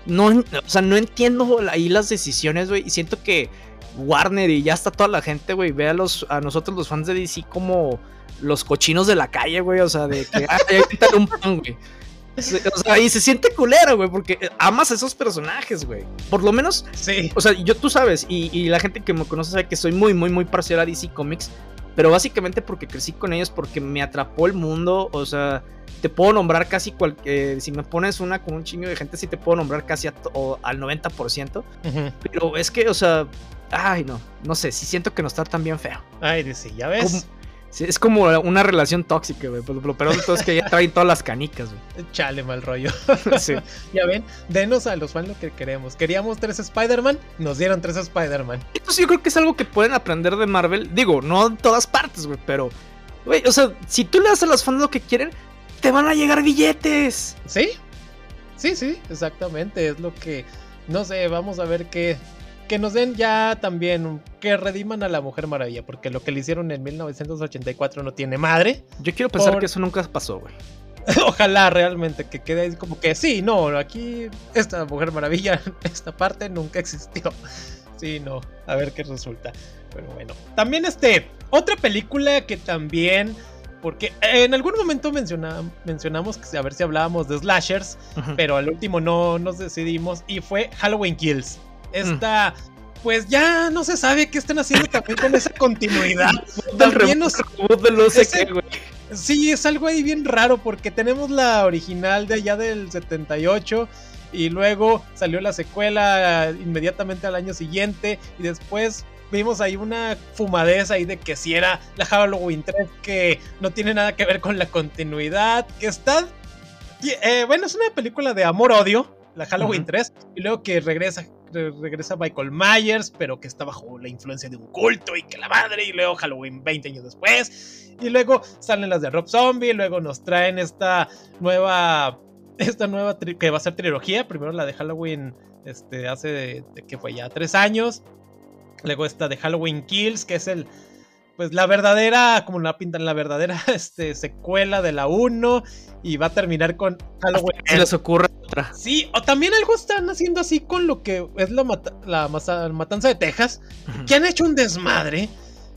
no, o sea, no entiendo ahí las decisiones, güey. Y siento que Warner y ya está toda la gente, güey, ve a, los, a nosotros los fans de DC como los cochinos de la calle, güey. O sea, de que ay, un pan, güey. O sea, y se siente culero, güey, porque amas a esos personajes, güey. Por lo menos, sí. O sea, yo tú sabes, y, la gente que me conoce sabe que soy muy, muy, muy parcial a DC Comics. Pero básicamente porque crecí con ellos, porque me atrapó el mundo. O sea, te puedo nombrar casi cualquier. si me pones una con un chingo de gente, sí te puedo nombrar casi al 90%. Pero es que, o sea, ay, no, no sé, sí siento que no está tan bien feo. Ay, sí, ya ves es como una relación tóxica, güey. Lo peor de todo es que ya traen todas las canicas, güey. Chale, mal rollo. ya ven, denos a los fans lo que queremos. Queríamos tres Spider-Man, nos dieron tres Spider-Man. Entonces yo creo que es algo que pueden aprender de Marvel. Digo, no en todas partes, güey, pero. Güey, o sea, si tú le das a los fans lo que quieren, te van a llegar billetes. Sí, sí, sí, exactamente. Es lo que. No sé, vamos a ver qué, que nos den ya también, que rediman a la Mujer Maravilla, porque lo que le hicieron en 1984 no tiene madre. Yo quiero pensar que eso nunca pasó, güey. Ojalá realmente que quede ahí como que sí, no, aquí esta Mujer Maravilla, esta parte nunca existió. Sí, no, a ver qué resulta. Pero bueno, también este, otra película que también porque en algún momento mencionamos que a ver si hablábamos de slashers, pero al último no nos decidimos y fue Halloween Kills. Esta, pues ya no se sabe qué están haciendo también con esa continuidad. también nos, Sí, es algo ahí bien raro porque tenemos la original de allá del 78 y luego salió la secuela inmediatamente al año siguiente y después vimos ahí una fumadez ahí de que si era la Halloween 3 que no tiene nada que ver con la continuidad, que está... Eh, bueno, es una película de amor-odio, la Halloween 3, y luego que regresa, regresa Michael Myers, pero que está bajo la influencia de un culto y que la madre, y luego Halloween 20 años después, y luego salen las de Rob Zombie, y luego nos traen esta nueva... Esta nueva que va a ser trilogía, primero la de Halloween este, hace que fue ya tres años, Luego esta de Halloween Kills, que es el. Pues la verdadera, como la pintan, la verdadera este, secuela de la 1. Y va a terminar con Halloween. Se les ocurre otra. Sí, o también algo están haciendo así con lo que es la, la matanza de Texas. Que han hecho un desmadre.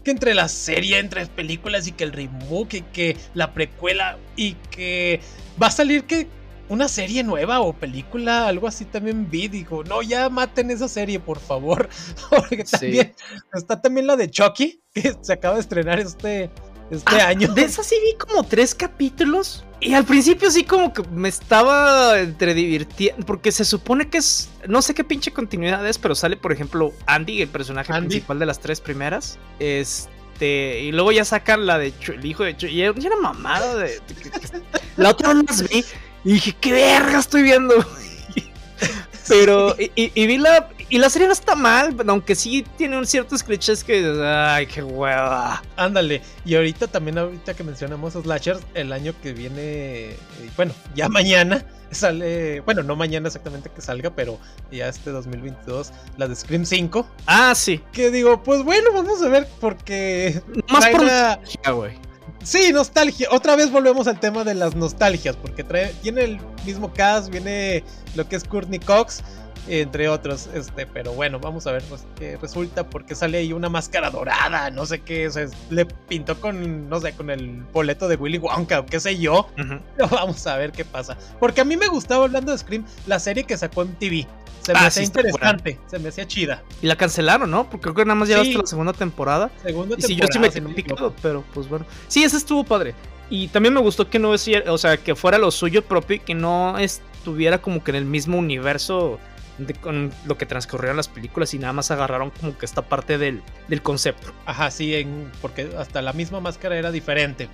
Que entre la serie, entre películas y que el reboot, y que la precuela. Y que va a salir que una serie nueva o película, algo así también vi. Digo, no, ya maten esa serie, por favor. Porque también está también la de Chucky, que se acaba de estrenar este, este ah, año. De esa sí vi como tres capítulos. Y al principio sí como que me estaba entre divirtiendo, porque se supone que es, no sé qué pinche continuidad es, pero sale por ejemplo Andy, el personaje principal de las tres primeras. Este, y luego ya sacan la de el hijo de Chucky. Y era mamada de, la otra no las vi. Y dije, ¿qué verga estoy viendo? Pero, y, vi la. Y la serie no está mal, aunque sí tiene un ciertos clichés que. ¡Ay, qué hueva! Ándale. Y ahorita también, ahorita que mencionamos Slashers, el año que viene. Eh, bueno, ya mañana sale. Bueno, no mañana exactamente que salga, pero ya este 2022, la de Scream 5. Ah, sí. Que digo, pues bueno, vamos a ver, porque. Más por la... güey. Sí, nostalgia. Otra vez volvemos al tema de las nostalgias, porque trae, tiene el mismo cast, viene lo que es Courtney Cox, entre otros. Este, pero bueno, vamos a ver pues, qué resulta, porque sale ahí una máscara dorada, no sé qué, le pintó con, no sé, con el boleto de Willy Wonka o qué sé yo. vamos a ver qué pasa. Porque a mí me gustaba, hablando de Scream, la serie que sacó en TV. Se me ah, hacía interesante, se me hacía chida. Y la cancelaron, ¿no? Porque creo que nada más llevaste la segunda temporada. Segunda y si yo sí me picado, pero pues bueno. Sí, ese estuvo padre. Y también me gustó que no o sea, que fuera lo suyo propio que no estuviera como que en el mismo universo con lo que transcurrieron las películas y nada más agarraron como que esta parte del, del concepto. Ajá, sí, en, porque hasta la misma máscara era diferente.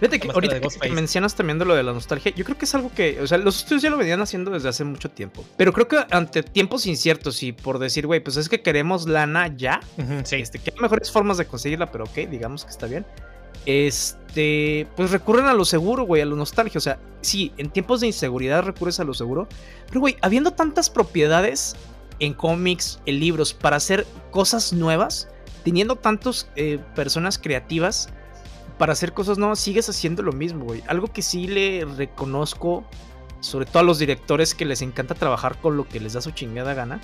Fíjate que ahorita que, mencionas también de lo de la nostalgia, yo creo que es algo que, o sea, los estudios ya lo venían haciendo desde hace mucho tiempo. Pero creo que ante tiempos inciertos y por decir, güey, pues es que queremos lana ya, sí. este, que hay mejores formas de conseguirla, pero ok, digamos que está bien este, pues recurren a lo seguro, güey, a lo nostalgia. O sea, sí, en tiempos de inseguridad recurres a lo seguro. Pero, güey, habiendo tantas propiedades en cómics, en libros, para hacer cosas nuevas, teniendo tantas eh, personas creativas para hacer cosas nuevas, sigues haciendo lo mismo, güey. Algo que sí le reconozco, sobre todo a los directores que les encanta trabajar con lo que les da su chingada gana,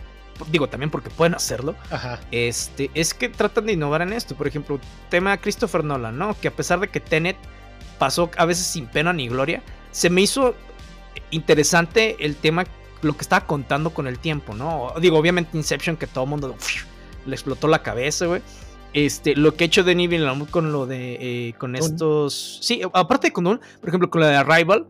digo también porque pueden hacerlo, este, es que tratan de innovar en esto. Por ejemplo, tema Christopher Nolan, ¿no? Que a pesar de que Tenet pasó a veces sin pena ni gloria, se me hizo interesante el tema, lo que estaba contando con el tiempo, ¿no? Digo, obviamente Inception, que todo el mundo le explotó la cabeza, güey. Este, lo que ha hecho Denis Villeneuve con lo de, eh, con estos, sí, aparte de con un, por ejemplo, con la de Arrival,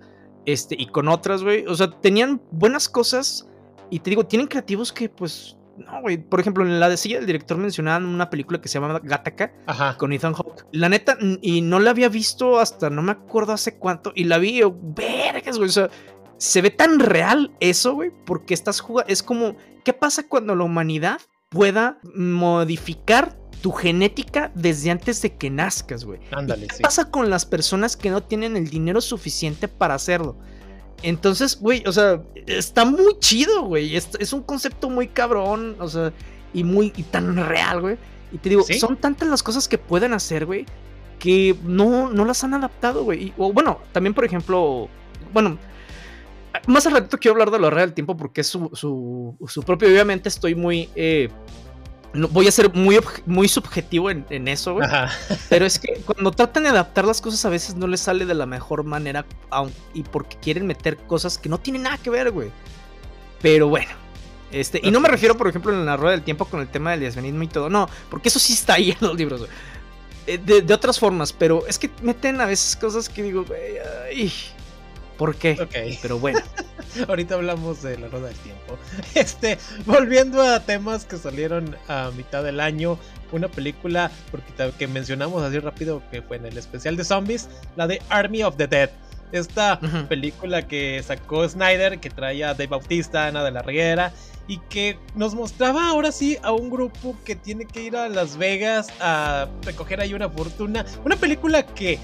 este, y con otras, güey, o sea, tenían buenas cosas y te digo, tienen creativos que, pues, no, güey. Por ejemplo, en la de silla del director mencionaban una película que se llama Gattaca con Ethan Hawke. La neta, y no la había visto hasta no me acuerdo hace cuánto. Y la vi, vergas, güey. O sea, se ve tan real eso, güey, porque estás jugando. Es como, ¿qué pasa cuando la humanidad pueda modificar tu genética desde antes de que nazcas, güey? Ándale, ¿Qué pasa con las personas que no tienen el dinero suficiente para hacerlo? Entonces, güey, o sea, está muy chido, güey. Es, un concepto muy cabrón, o sea, y muy y tan real, güey. Y te digo, son tantas las cosas que pueden hacer, güey, que no, no las han adaptado, güey. O bueno, también, por ejemplo, bueno, más al ratito quiero hablar de lo real del tiempo porque es su, su, propio. Obviamente estoy muy. Eh, voy a ser muy, muy subjetivo en, eso, güey. Pero es que cuando tratan de adaptar las cosas a veces no les sale de la mejor manera y porque quieren meter cosas que no tienen nada que ver, güey. Pero bueno. Este, y no me refiero, por ejemplo, en la rueda del tiempo con el tema del lesbianismo y todo, no, porque eso sí está ahí en los libros, güey. Eh, de, otras formas, pero es que meten a veces cosas que digo, güey, ay, ¿Por qué? Ok. Pero bueno. Ahorita hablamos de la rueda del tiempo. Este, volviendo a temas que salieron a mitad del año, una película porque que mencionamos así rápido que fue en el especial de zombies, la de Army of the Dead. Esta película que sacó Snyder, que traía a Dave Bautista, Ana de la Reguera, y que nos mostraba ahora sí a un grupo que tiene que ir a Las Vegas a recoger ahí una fortuna. Una película que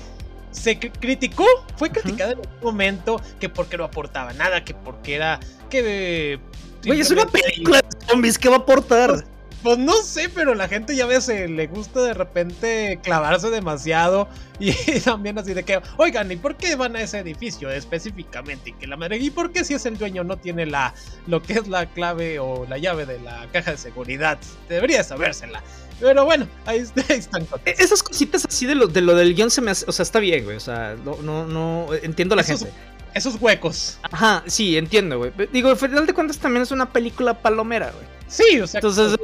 se criticó, fue criticada en un momento que porque no aportaba nada, que porque era que Güey, es una película de zombies, ¿qué va a aportar? Pues, pues, no sé, pero la gente ya ve le gusta de repente clavarse demasiado y también así de que, oigan, ¿y por qué van a ese edificio específicamente? Y que la madre, ¿y por qué si es el dueño no tiene la lo que es la clave o la llave de la caja de seguridad? Debería sabérsela. Pero bueno, ahí, están. E-, esas cositas así de lo, de lo del guion se me hace. O sea, está bien, güey. O sea, no, no, no. Entiendo la gente. Esos huecos. Ajá, sí, entiendo, güey. Digo, al final de cuentas también es una película palomera, güey. Sí, o sea. Entonces,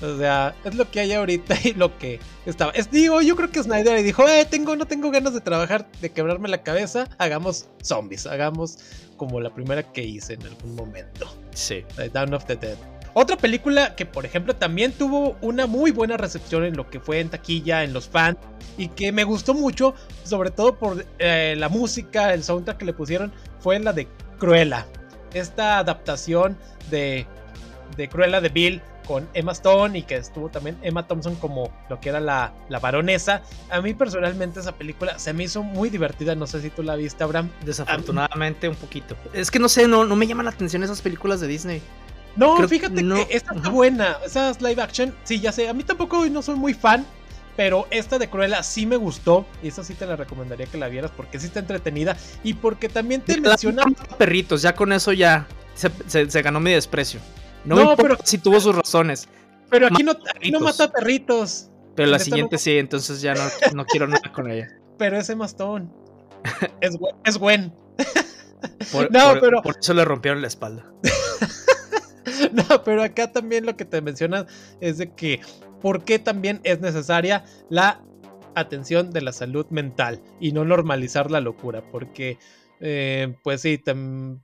o sea, es lo que hay ahorita y lo que estaba. Es, digo, yo creo que Snyder dijo, eh, tengo, no tengo ganas de trabajar, de quebrarme la cabeza, hagamos zombies, hagamos como la primera que hice en algún momento. Sí. Down of the Dead. Otra película que, por ejemplo, también tuvo una muy buena recepción en lo que fue en taquilla, en los fans, y que me gustó mucho, sobre todo por eh, la música, el soundtrack que le pusieron, fue la de Cruella. Esta adaptación de, de Cruella de Bill con Emma Stone y que estuvo también Emma Thompson como lo que era la, la, baronesa. A mí personalmente esa película se me hizo muy divertida, no sé si tú la viste, Abraham. Desafortunadamente un poquito. Es que no sé, no, no me llaman la atención esas películas de Disney. No, fíjate que esta está buena. Esa es live action. Sí, ya sé. A mí tampoco no soy muy fan. Pero esta de Cruella sí me gustó. Y esa sí te la recomendaría que la vieras. Porque sí está entretenida. Y porque también te menciona. Perritos, ya con eso ya se, ganó mi desprecio. No, pero si tuvo sus razones. Pero aquí no, no mata perritos. Pero la siguiente sí, entonces ya no, no quiero nada con ella. Pero ese mastón. es, es Gwen. no, pero. Por eso le rompieron la espalda. no, pero acá también lo que te mencionas es de que por qué también es necesaria la atención de la salud mental y no normalizar la locura, porque eh, pues sí,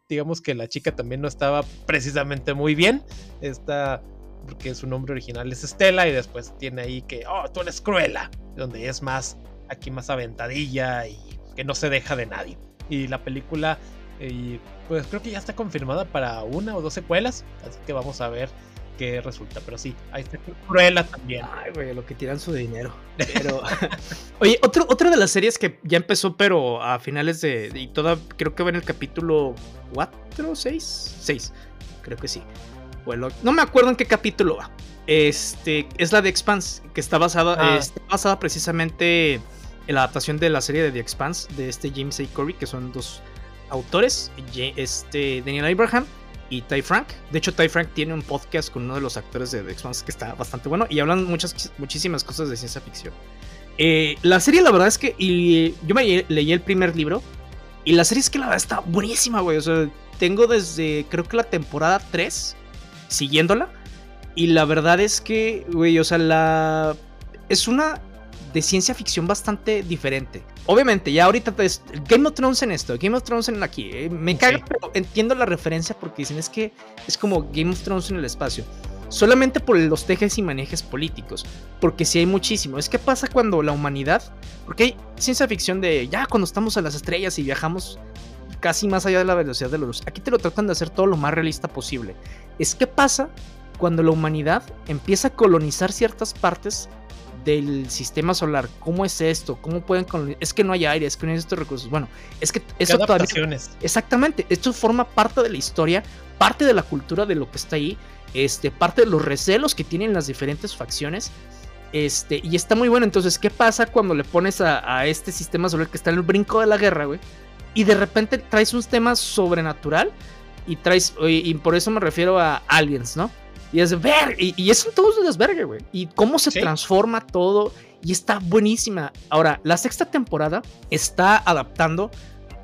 digamos que la chica también no estaba precisamente muy bien, está porque su nombre original es Estela y después tiene ahí que, oh, tú eres cruela, donde es más, aquí más aventadilla y que no se deja de nadie. Y la película y pues creo que ya está confirmada para una o dos secuelas. Así que vamos a ver qué resulta. Pero sí, ahí está Cruella también. Ay, güey, lo que tiran su dinero. Pero. Oye, otro, otra de las series que ya empezó, pero a finales de. Y toda. Creo que va en el capítulo 4 6. 6. Creo que sí. Bueno, no me acuerdo en qué capítulo va. Este. Es la de Expanse. Que está basada. Ah. está basada precisamente en la adaptación de la serie de The Expanse. De este James A. Corey. Que son dos autores, este, Daniel Abraham y Ty Frank. De hecho, Ty Frank tiene un podcast con uno de los actores de The Expanse que está bastante bueno y hablan muchas, muchísimas cosas de ciencia ficción. Eh, la serie, la verdad es que y yo me leí el primer libro y la serie es que la verdad está buenísima, güey. O sea, tengo desde creo que la temporada 3 siguiéndola y la verdad es que, güey, o sea, la es una de ciencia ficción bastante diferente. Obviamente, ya ahorita es Game of Thrones en esto, Game of Thrones en aquí. Eh, me caga, pero entiendo la referencia porque dicen es que es como Game of Thrones en el espacio. Solamente por los tejes y manejes políticos. Porque si hay muchísimo. Es que pasa cuando la humanidad. Porque hay ciencia ficción de ya cuando estamos a las estrellas y viajamos casi más allá de la velocidad de la luz. Aquí te lo tratan de hacer todo lo más realista posible. Es que pasa cuando la humanidad empieza a colonizar ciertas partes del sistema solar. ¿Cómo es esto? ¿Cómo pueden Es que no hay aire, es que no hay estos recursos. Bueno, es que eso todavía. Exactamente. Esto forma parte de la historia parte de la cultura de lo que está ahí, este, parte de los recelos que tienen las diferentes facciones. Este, y está muy bueno. Entonces, ¿qué pasa cuando le pones a, este sistema solar que está en el brinco de la guerra, güey? Y de repente traes un tema sobrenatural y traes, y, por eso me refiero a aliens, ¿no? Y es ver, y, y eso todos los desvergue, güey. Y cómo se transforma todo. Y está buenísima. Ahora, la sexta temporada está adaptando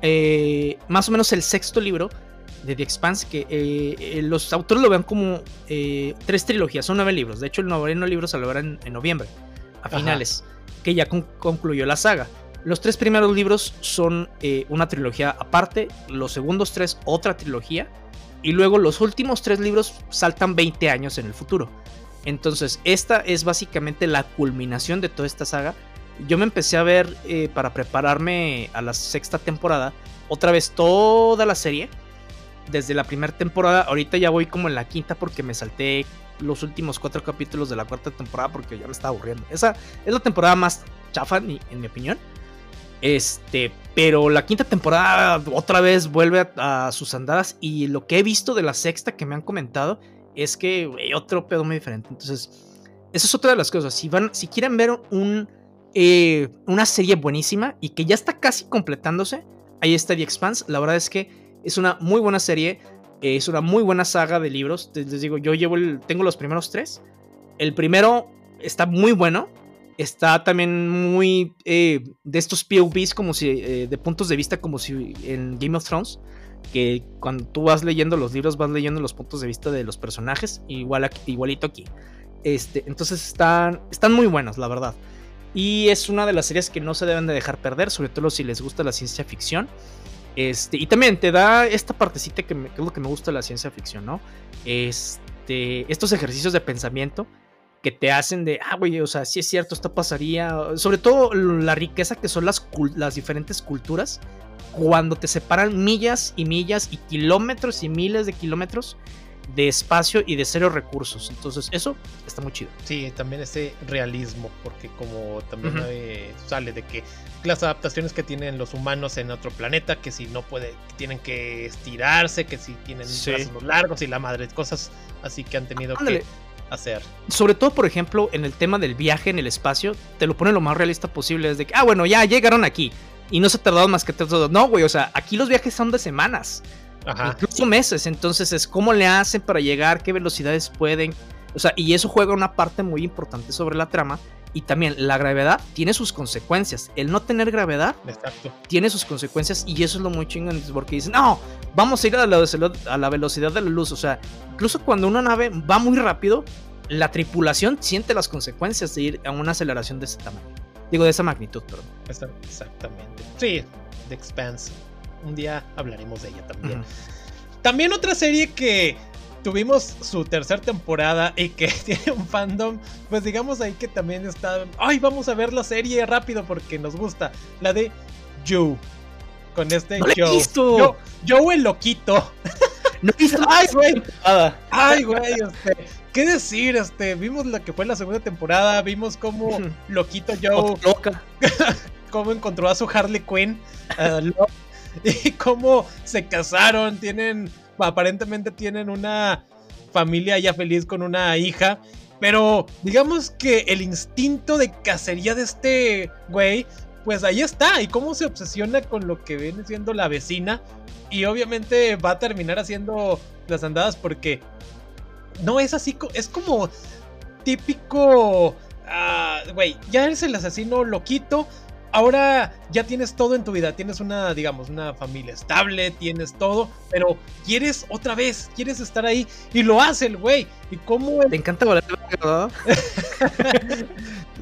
eh, más o menos el sexto libro de The Expanse, que eh, eh, los autores lo vean como tres trilogías, son nueve libros. De hecho, el noveno libro se lo en, en noviembre, a finales, que ya concluyó la saga. Los tres primeros libros son una trilogía aparte, los segundos tres otra trilogía, y luego los últimos tres libros saltan 20 años en el futuro. Entonces, esta es básicamente la culminación de toda esta saga. Yo me empecé a ver eh, para prepararme a la sexta temporada, otra vez toda la serie, desde la primera temporada. Ahorita ya voy como en la quinta porque me salté los últimos cuatro capítulos de la cuarta temporada porque ya me estaba aburriendo. Esa es la temporada más chafa, en mi opinión. Este, pero la quinta temporada otra vez vuelve a, sus andadas y lo que he visto de la sexta que me han comentado es que otro pedo muy diferente. Entonces, esa es otra de las cosas. Si, van, si quieren ver un, eh, una serie buenísima y que ya está casi completándose, ahí está The Expanse. La verdad es que es una muy buena serie. es una muy buena saga de libros. Les digo, yo llevo el, tengo los primeros tres. El primero está muy bueno. Está también muy eh, de estos POVs, como si, eh, de puntos de vista, como si en Game of Thrones que cuando tú vas leyendo los libros vas leyendo los puntos de vista de los personajes, igual igualito aquí. Este, entonces están, están muy buenos, la verdad. Y es una de las series que no se deben de dejar perder, sobre todo si les gusta la ciencia ficción. Este, y también te da esta partecita que, que es lo que me gusta de la ciencia ficción, ¿no? Este, estos ejercicios de pensamiento que te hacen de, ah, güey, o sea, sí es cierto, esto pasaría. Sobre todo la riqueza que son las, las diferentes culturas cuando te separan millas y millas y kilómetros y miles de kilómetros de espacio y de cero recursos. Entonces, eso está muy chido. Sí, también ese realismo, porque como también sale de que las adaptaciones que tienen los humanos en otro planeta, que si no puede, tienen que estirarse, que si tienen brazos largos y la madre, cosas así que han tenido que hacer. Sobre todo, por ejemplo, en el tema del viaje en el espacio, te lo pone lo más realista posible. Es de que, ah, bueno, ya llegaron aquí y no se ha tardado más que tres No, güey, o sea, aquí los viajes son de semanas. Incluso meses. Entonces es cómo le hacen para llegar, qué velocidades pueden. O sea, y eso juega una parte muy importante sobre la trama. Y también la gravedad tiene sus consecuencias. El no tener gravedad tiene sus consecuencias. Y eso es lo muy chingón. Porque dicen, no, vamos a ir a la, a la velocidad de la luz. O sea, incluso cuando una nave va muy rápido, la tripulación siente las consecuencias de ir a una aceleración de ese tamaño. Digo, de esa magnitud, perdón. Exactamente. Sí, The Expanse. Un día hablaremos de ella también. También otra serie que tuvimos su tercera temporada y que tiene un fandom, pues digamos ahí que también está. Ay, vamos a ver la serie rápido porque nos gusta. La de Joe. Con este Joe. Joe. el loquito. No Ay, güey. Ay, güey. Este, ¿Qué decir? Este, vimos lo que fue la segunda temporada, vimos cómo Loquito Joe loca. cómo encontró a su Harley Quinn y cómo se casaron, tienen aparentemente tienen una familia ya feliz con una hija, pero digamos que el instinto de cacería de este güey pues ahí está. Y cómo se obsesiona con lo que viene siendo la vecina. Y obviamente va a terminar haciendo las andadas porque no es así, es como típico... Ah, güey, ya eres el asesino loquito. Ahora ya tienes todo en tu vida. Tienes una, digamos, una familia estable, tienes todo, pero quieres otra vez, quieres estar ahí y lo hace el güey. ¿Y cómo? Te encanta volar, ¿no?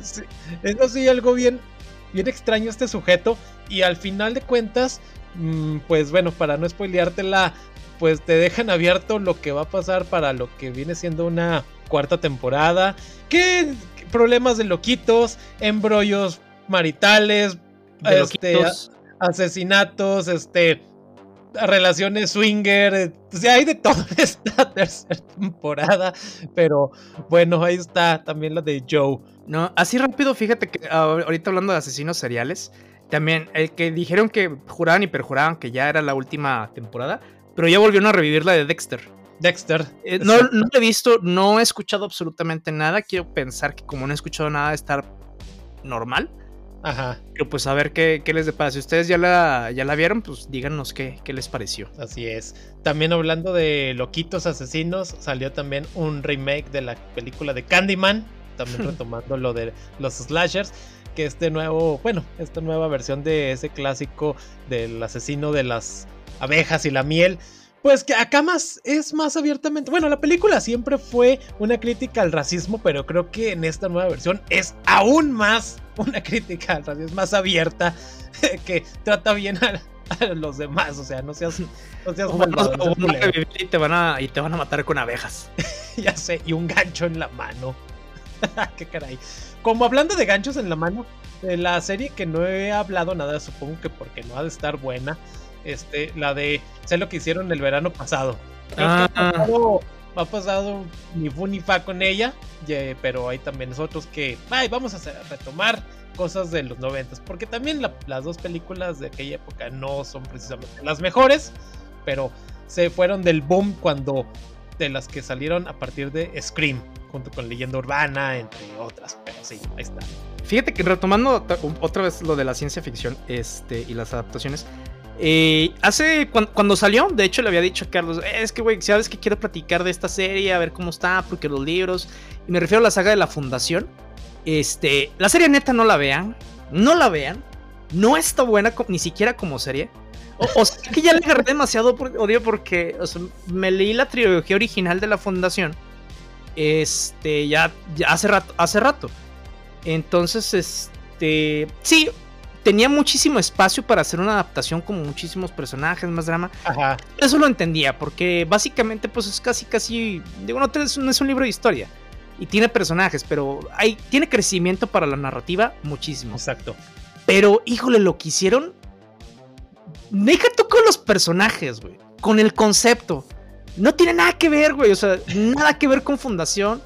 sí, algo bien, bien extraño este sujeto. Y al final de cuentas, mm, pues bueno, para no spoileártela, pues te dejan abierto lo que va a pasar para lo que viene siendo una cuarta temporada. ¿Qué problemas de loquitos, embrollos maritales, este, asesinatos, este, relaciones swinger, o sea, hay de todo en esta tercera temporada, pero bueno, ahí está también la de Joe. No, así rápido, fíjate que ahorita hablando de asesinos seriales, también el que dijeron que juraban y perjuraban que ya era la última temporada, pero ya volvieron a revivir la de Dexter. Dexter. Eh, no, no lo he visto, no he escuchado absolutamente nada. Quiero pensar que como no he escuchado nada, estar normal. Ajá. Pero pues a ver qué, qué les depara. Si ustedes ya la, ya la vieron, pues díganos qué, qué les pareció. Así es. También hablando de loquitos asesinos, salió también un remake de la película de Candyman. También retomando lo de los slashers. Que este nuevo, bueno, esta nueva versión de ese clásico del asesino de las abejas y la miel pues que acá más es más abiertamente. Bueno, la película siempre fue una crítica al racismo, pero creo que en esta nueva versión es aún más una crítica al racismo, es más abierta, que trata bien a, los demás. O sea, no seas, no seas y te van a y te van a matar con abejas. ya sé, y un gancho en la mano. Qué caray. Como hablando de ganchos en la mano, de la serie que no he hablado nada, supongo que porque no ha de estar buena este, la de sé lo que hicieron el verano pasado. Ah. Ha pasado ni fu ni fa con ella, pero hay también nosotros que ay, vamos a, retomar cosas de los noventas, porque también las dos películas de aquella época no son precisamente las mejores, pero se fueron del boom cuando de las que salieron a partir de Scream, junto con Leyenda Urbana, entre otras, pero sí, ahí está. Fíjate que retomando otra vez lo de la ciencia ficción este, y las adaptaciones, eh, hace cuando, salió, de hecho le había dicho a Carlos, es que güey, sabes que quiero platicar de esta serie, a ver cómo está, porque los libros, y me refiero a la saga de la Fundación. Este, la serie neta no la vean, no la vean, no está buena ni siquiera como serie. O, sea que ya le agarré demasiado odio porque me leí la trilogía original de la Fundación. Este, ya, ya hace rato, hace rato. Entonces, este, sí, tenía muchísimo espacio para hacer una adaptación con muchísimos personajes, más drama. Ajá. Eso lo entendía, porque básicamente pues es casi, casi, digo, no, no es un libro de historia. Y tiene personajes, pero hay, tiene crecimiento para la narrativa muchísimo. Exacto. Pero, híjole, lo que hicieron... Deja tú con los personajes, güey. Con el concepto. No tiene nada que ver, güey. O sea, nada que ver con Fundación.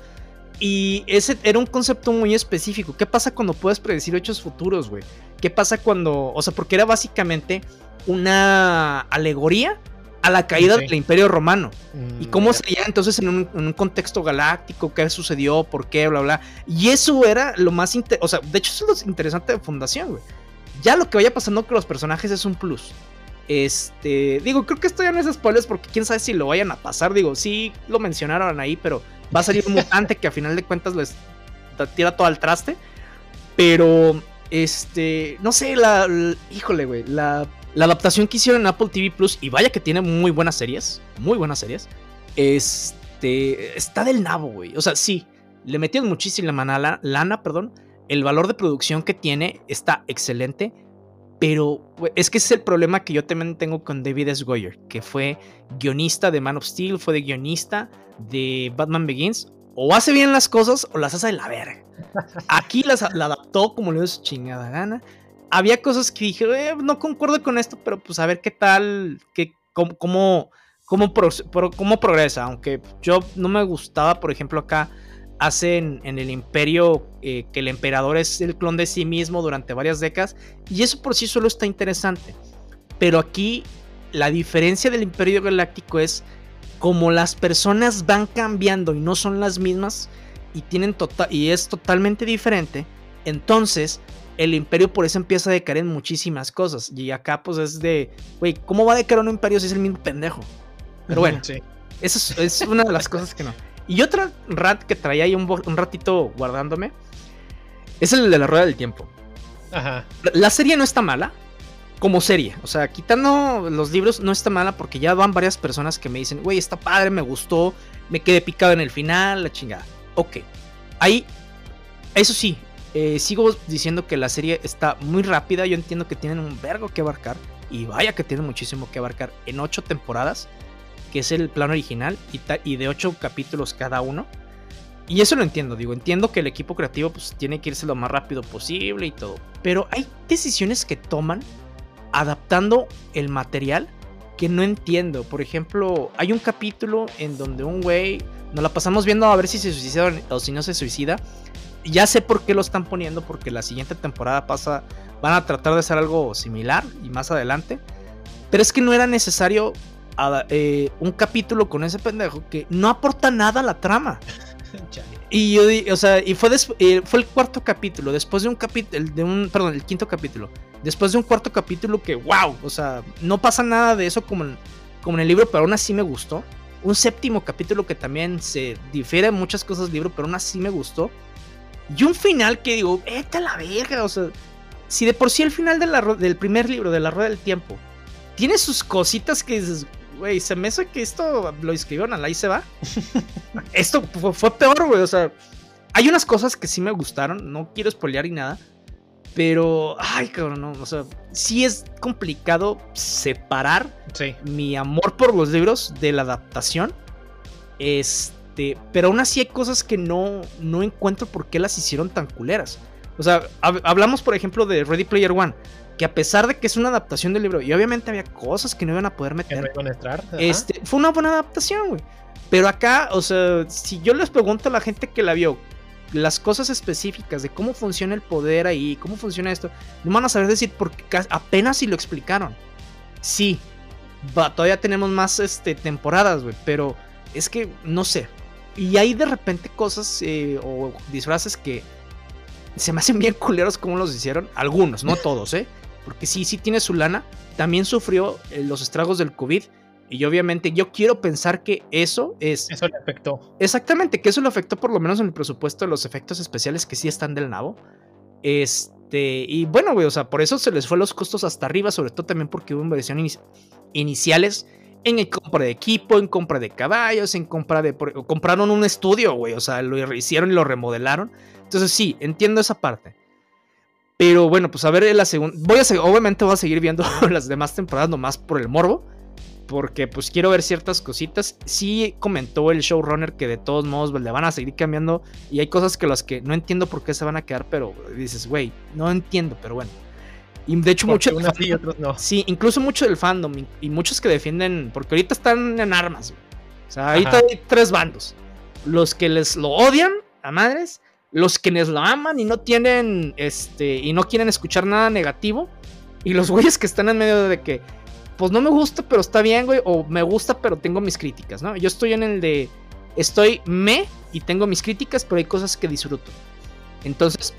Y ese era un concepto muy específico. ¿Qué pasa cuando puedes predecir hechos futuros, güey? ¿Qué pasa cuando, o sea, porque era básicamente una alegoría a la caída del Imperio Romano. ¿Y mm, cómo sería entonces en un, contexto galáctico? ¿Qué sucedió? ¿Por qué? Bla, bla. Y eso era lo más... O sea, de hecho eso es lo interesante de Fundación, güey. Ya lo que vaya pasando con los personajes es un plus. Este, digo, creo que esto ya no es spoilers porque quién sabe si lo vayan a pasar. Digo, sí lo mencionaron ahí, pero va a salir un mutante que a final de cuentas les tira todo al traste. Pero, este, no sé, la, híjole, güey, la, la, adaptación que hicieron en Apple TV Plus, y vaya que tiene muy buenas series, muy buenas series, este, está del nabo, güey. O sea, sí, le metieron muchísima lana, lana, perdón. El valor de producción que tiene está excelente. Pero es que ese es el problema que yo también tengo con David S. Goyer, que fue guionista de Man of Steel, fue de guionista de Batman Begins, o hace bien las cosas o las hace de la verga. Aquí las, la adaptó como le dio su chingada gana. Había cosas que dije, eh, no concuerdo con esto, pero pues a ver qué tal, qué, cómo, cómo, cómo, progresa. Aunque yo no me gustaba, por ejemplo, acá hacen en el imperio eh, que el emperador es el clon de sí mismo durante varias décadas. Y eso por sí solo está interesante. Pero aquí la diferencia del imperio galáctico es como las personas van cambiando y no son las mismas y tienen tota-, y es totalmente diferente, entonces el imperio por eso empieza a decaer en muchísimas cosas. Y acá pues es de, güey, ¿cómo va a decaer un imperio si es el mismo pendejo? Pero bueno, sí. eso es, una de las cosas que no. Y otra rat que traía ahí un, un ratito guardándome es el de la rueda del tiempo. Ajá. La serie no está mala, como serie. O sea, quitando los libros, no está mala porque ya van varias personas que me dicen, güey, está padre, me gustó, me quedé picado en el final, la chingada. Ok. Ahí, eso sí, eh, sigo diciendo que la serie está muy rápida. Yo entiendo que tienen un vergo que abarcar. Y vaya que tienen muchísimo que abarcar en ocho temporadas, que es el plan original, y, y de ocho capítulos cada uno. Y eso lo entiendo, digo, entiendo que el equipo creativo pues tiene que irse lo más rápido posible y todo. Pero hay decisiones que toman adaptando el material que no entiendo. Por ejemplo, hay un capítulo en donde un güey nos la pasamos viendo a ver si se suicida o si no se suicida. Ya sé por qué lo están poniendo, porque la siguiente temporada pasa, van a tratar de hacer algo similar y más adelante. Pero es que no era necesario eh, un capítulo con ese pendejo que no aporta nada a la trama. y yo, o sea, y fue, eh, fue el cuarto capítulo, después de un capítulo, de un, perdón, el quinto capítulo, después de un cuarto capítulo que, wow, o sea, no pasa nada de eso como en, como en el libro, pero aún así me gustó. Un séptimo capítulo que también se difiere en muchas cosas del libro, pero aún así me gustó. Y un final que digo, vete a la verga, o sea, si de por sí el final del primer libro, de la Rueda del Tiempo, tiene sus cositas que güey, se me hace que esto lo escribieron al ahí se va. esto fue, peor, güey, o sea, hay unas cosas que sí me gustaron, no quiero spoilear ni nada, pero, ay, cabrón, no, o sea, sí es complicado separar mi amor por los libros de la adaptación. Este, pero aún así hay cosas que no, no encuentro por qué las hicieron tan culeras. O sea, hablamos por ejemplo de Ready Player One, que a pesar de que es una adaptación del libro, y obviamente había cosas que no iban a poder meter, este, fue una buena adaptación, güey. Pero acá, o sea, si yo les pregunto a la gente que la vio, las cosas específicas de cómo funciona el poder ahí, cómo funciona esto, no van a saber decir porque apenas si lo explicaron. Sí, todavía tenemos más este, temporadas, güey, pero es que no sé. Y hay de repente cosas eh, o disfraces que se me hacen bien culeros como los hicieron. Algunos, no todos, ¿eh? Porque sí, sí tiene su lana. También sufrió eh, los estragos del COVID. Y obviamente yo quiero pensar que eso es... Eso le afectó. Exactamente, que eso le afectó por lo menos en el presupuesto de los efectos especiales que sí están del nabo. Este, y bueno, güey, o sea, por eso se les fue los costos hasta arriba, sobre todo también porque hubo inversiones iniciales en compra de equipo, en compra de caballos, en compra de... Compraron un estudio, güey, o sea, lo hicieron y lo remodelaron. Entonces sí, entiendo esa parte. Pero bueno, pues a ver la segunda. Voy a obviamente voy a seguir viendo las demás temporadas nomás por el morbo. Porque pues quiero ver ciertas cositas. Sí comentó el showrunner que de todos modos le van a seguir cambiando. Y hay cosas que las que no entiendo por qué se van a quedar. Pero dices, güey, no entiendo, pero bueno. Y de hecho, mucho. Sí, no. sí, incluso mucho del fandom. Y, muchos que defienden. Porque ahorita están en armas. O sea, ahorita hay tres bandos. Los que les lo odian a madres los quienes lo aman y no tienen, este, y no quieren escuchar nada negativo, y los güeyes que están en medio de que, pues no me gusta, pero está bien, güey, o me gusta, pero tengo mis críticas, ¿no? Yo estoy en el de, estoy me y tengo mis críticas, pero hay cosas que disfruto. Entonces,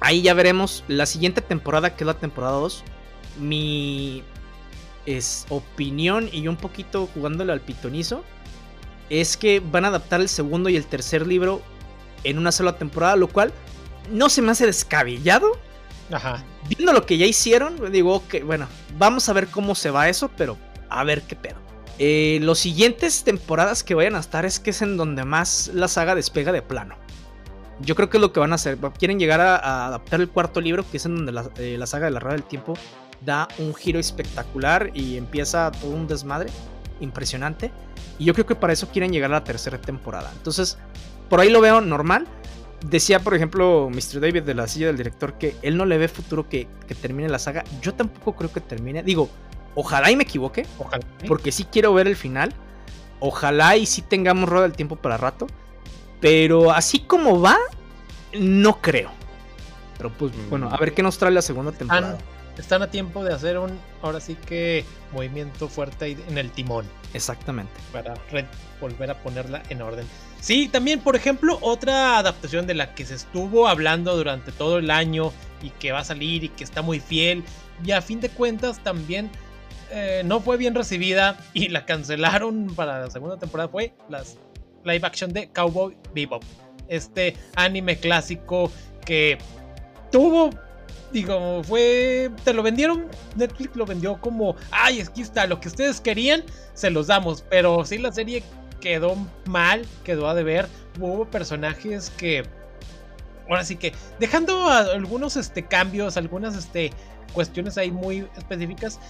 ahí ya veremos la siguiente temporada, que es la temporada 2. Mi es, opinión y un poquito jugándole al pitonizo es que van a adaptar el segundo y el tercer libro en una sola temporada, lo cual no se me hace descabellado. Ajá. Viendo lo que ya hicieron, digo, ok, bueno, vamos a ver cómo se va eso, pero a ver qué pedo. Eh, los siguientes temporadas que vayan a estar es que es en donde más la saga despega de plano. Yo creo que es lo que van a hacer. Quieren llegar a, adaptar el cuarto libro, que es en donde la, eh, la saga de la Rueda del Tiempo da un giro espectacular y empieza todo un desmadre impresionante. Y yo creo que para eso quieren llegar a la tercera temporada. Entonces, por ahí lo veo normal. Decía, por ejemplo, Mr. David de la silla del director que él no le ve futuro que, termine la saga. Yo tampoco creo que termine. Digo, ojalá y me equivoque. Ojalá. Porque sí quiero ver el final. Ojalá y sí tengamos rueda del tiempo para rato. Pero así como va, no creo. Pero pues bueno, a ver qué nos trae la segunda temporada. Están, a tiempo de hacer un, ahora sí que, movimiento fuerte en el timón. Exactamente. Para volver a ponerla en orden. Sí, también, por ejemplo, otra adaptación de la que se estuvo hablando durante todo el año y que va a salir y que está muy fiel y a fin de cuentas también eh, no fue bien recibida y la cancelaron para la segunda temporada fue las live action de Cowboy Bebop. Este anime clásico que tuvo digo, fue, te lo vendieron, Netflix lo vendió como, ay, aquí está, lo que ustedes querían, se los damos, pero sí la serie quedó mal, quedó a deber. Hubo personajes que. Ahora sí que. Dejando algunos este, cambios, algunas este, cuestiones ahí muy específicas.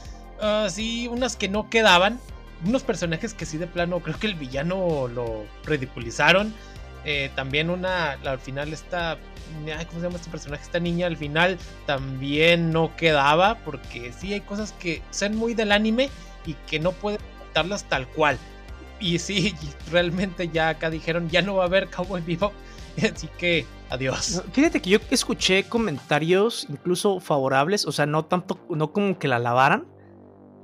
Uh, sí, unas que no quedaban. Unos personajes que sí de plano. Creo que el villano lo ridiculizaron. Eh, también una. Al final esta. ¿Cómo se llama este personaje? Esta niña al final también no quedaba. Porque sí hay cosas que son muy del anime. Y que no pueden contarlas tal cual. Y sí, realmente ya acá dijeron, ya no va a haber Cowboy Vivo. Así que adiós. Fíjate que yo escuché comentarios incluso favorables, o sea, no tanto, no como que la lavaran,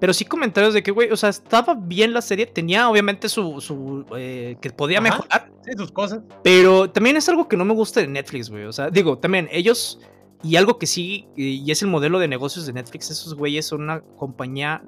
pero sí comentarios de que, güey, o sea, estaba bien la serie, tenía obviamente su, su eh, que podía mejorar. Sí, sus cosas. Pero también es algo que no me gusta de Netflix, güey. O sea, digo, también ellos, y algo que sí, y es el modelo de negocios de Netflix, esos güeyes son una compañía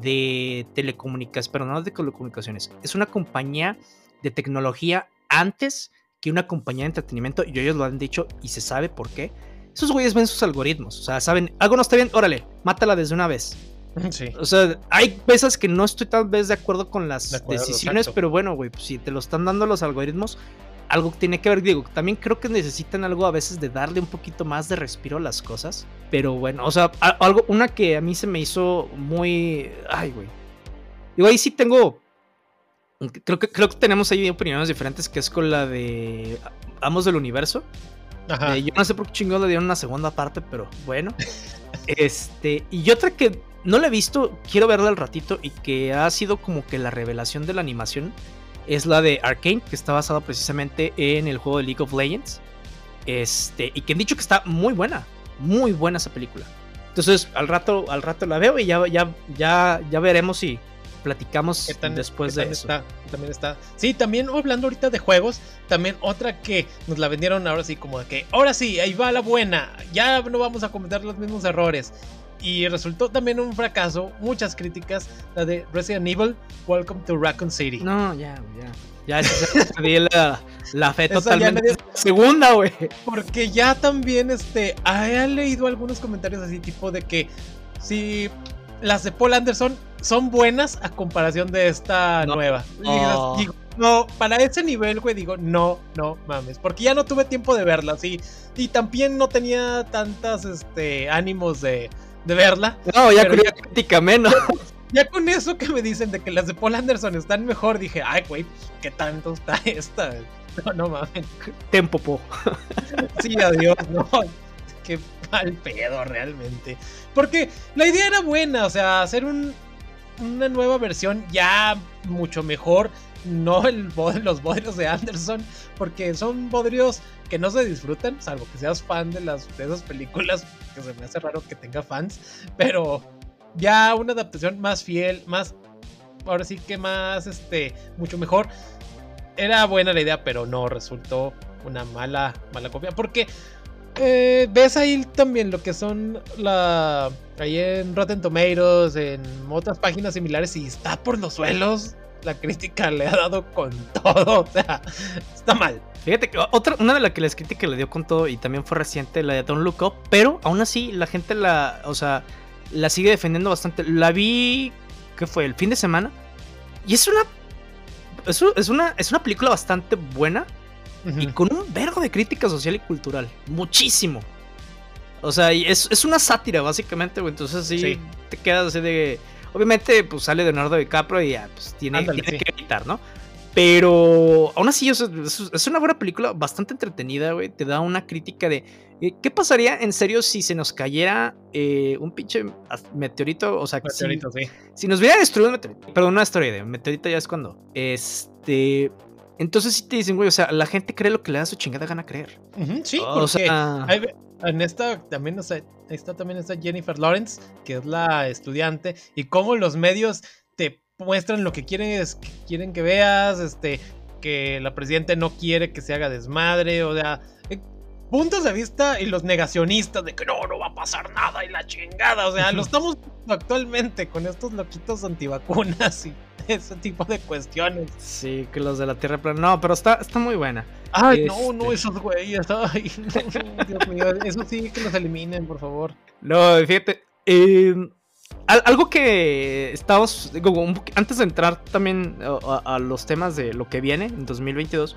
de telecomunicaciones, pero no de telecomunicaciones, es una compañía de tecnología antes que una compañía de entretenimiento, y ellos lo han dicho y se sabe por qué. Esos güeyes ven sus algoritmos, o sea, saben, algo no está bien, órale, mátala desde una vez. Sí. O sea, hay veces que no estoy tal vez de acuerdo con las decisiones, pero bueno, güey, pues si te lo están dando los algoritmos, algo tiene que ver, digo, también creo que necesitan algo a veces de darle un poquito más de respiro a las cosas, pero bueno, o sea, algo, una que a mí se me hizo muy, ay, güey. Digo, ahí sí tengo, creo que, creo que tenemos ahí opiniones diferentes, que es con la de Amos del Universo. Ajá. Eh, yo no sé por qué chingón le dieron una segunda parte, pero bueno. este, y otra que no la he visto, quiero verla al ratito y que ha sido como que la revelación de la animación es la de Arkane, que está basada precisamente en el juego de League of Legends. Este, y que han dicho que está muy buena, muy buena esa película. Entonces, al rato, al rato la veo y ya, ya, ya, ya veremos si platicamos después de eso. también está. Sí, también hablando ahorita de juegos, también otra que nos la vendieron ahora sí, como de que ahora sí, ahí va la buena, ya no vamos a cometer los mismos errores y resultó también un fracaso, muchas críticas, la de Resident Evil, Welcome to Raccoon City. No, ya, ya. Ya se la, la fe totalmente. Segunda, güey. Porque ya también, este, he leído algunos comentarios así, tipo de que si las de Paul Anderson son buenas a comparación de esta nueva. Digo, no, para ese nivel, güey, digo, no, no mames. Porque ya no tuve tiempo de verlas y, y también no tenía tantas, este, ánimos de de verla. No, ya con crítica menos. Ya, con eso que me dicen de que las de Paul Anderson están mejor, dije, ay, güey, ¿qué tanto está esta? No, no mames. Tempo, po. Sí, adiós, no. Qué mal pedo, realmente. Porque la idea era buena, o sea, hacer un, una nueva versión ya mucho mejor. No el, los bodrios de Anderson, porque son bodrios que no se disfrutan, salvo que seas fan de, las, de esas películas, que se me hace raro que tenga fans, pero ya una adaptación más fiel, más, ahora sí que más, este, mucho mejor. Era buena la idea, pero no resultó una mala, mala copia, porque eh, ves ahí también lo que son la, ahí en Rotten Tomatoes, en otras páginas similares y está por los suelos la crítica le ha dado con todo. O sea, está mal. Fíjate que otra, una de las que les crítica le dio con todo y también fue reciente, la de Don't Look Up, pero aún así la gente la, o sea, la sigue defendiendo bastante. La vi, ¿qué fue? El fin de semana. Y es una, es, una, es una película bastante buena y con un vergo de crítica social y cultural. Muchísimo. O sea, es, es una sátira, básicamente, Entonces sí, te quedas así de Obviamente, pues sale Leonardo DiCaprio y ya, pues tiene, que editar, ¿no? Pero aún así, es, una buena película, bastante entretenida, güey. Te da una crítica de eh, qué pasaría en serio si se nos cayera eh, un pinche meteorito. O sea, meteorito, si, sí. si nos hubiera destruido un meteorito. Perdón, una historia de meteorito ya es cuando. Este. Entonces sí te dicen, güey, o sea, la gente cree lo que le da su chingada gana creer. sí, o sea, en esta también, o sea, está también está Jennifer Lawrence, que es la estudiante, y cómo los medios te muestran lo que quieren, que quieren que veas, este, que la presidenta no quiere que se haga desmadre, o sea, eh, puntos de vista y los negacionistas de que no, no va a pasar nada y la chingada, o sea, lo estamos actualmente con estos loquitos antivacunas y ese tipo de cuestiones. Sí, que los de la Tierra plana. No, pero está, está muy buena. Ay, no, no, este esos güeyes. Ay, Dios mío, eso sí que los eliminen, por favor. No, fíjate. Em, algo que estamos. antes de entrar también a, los temas de lo que viene en 2022,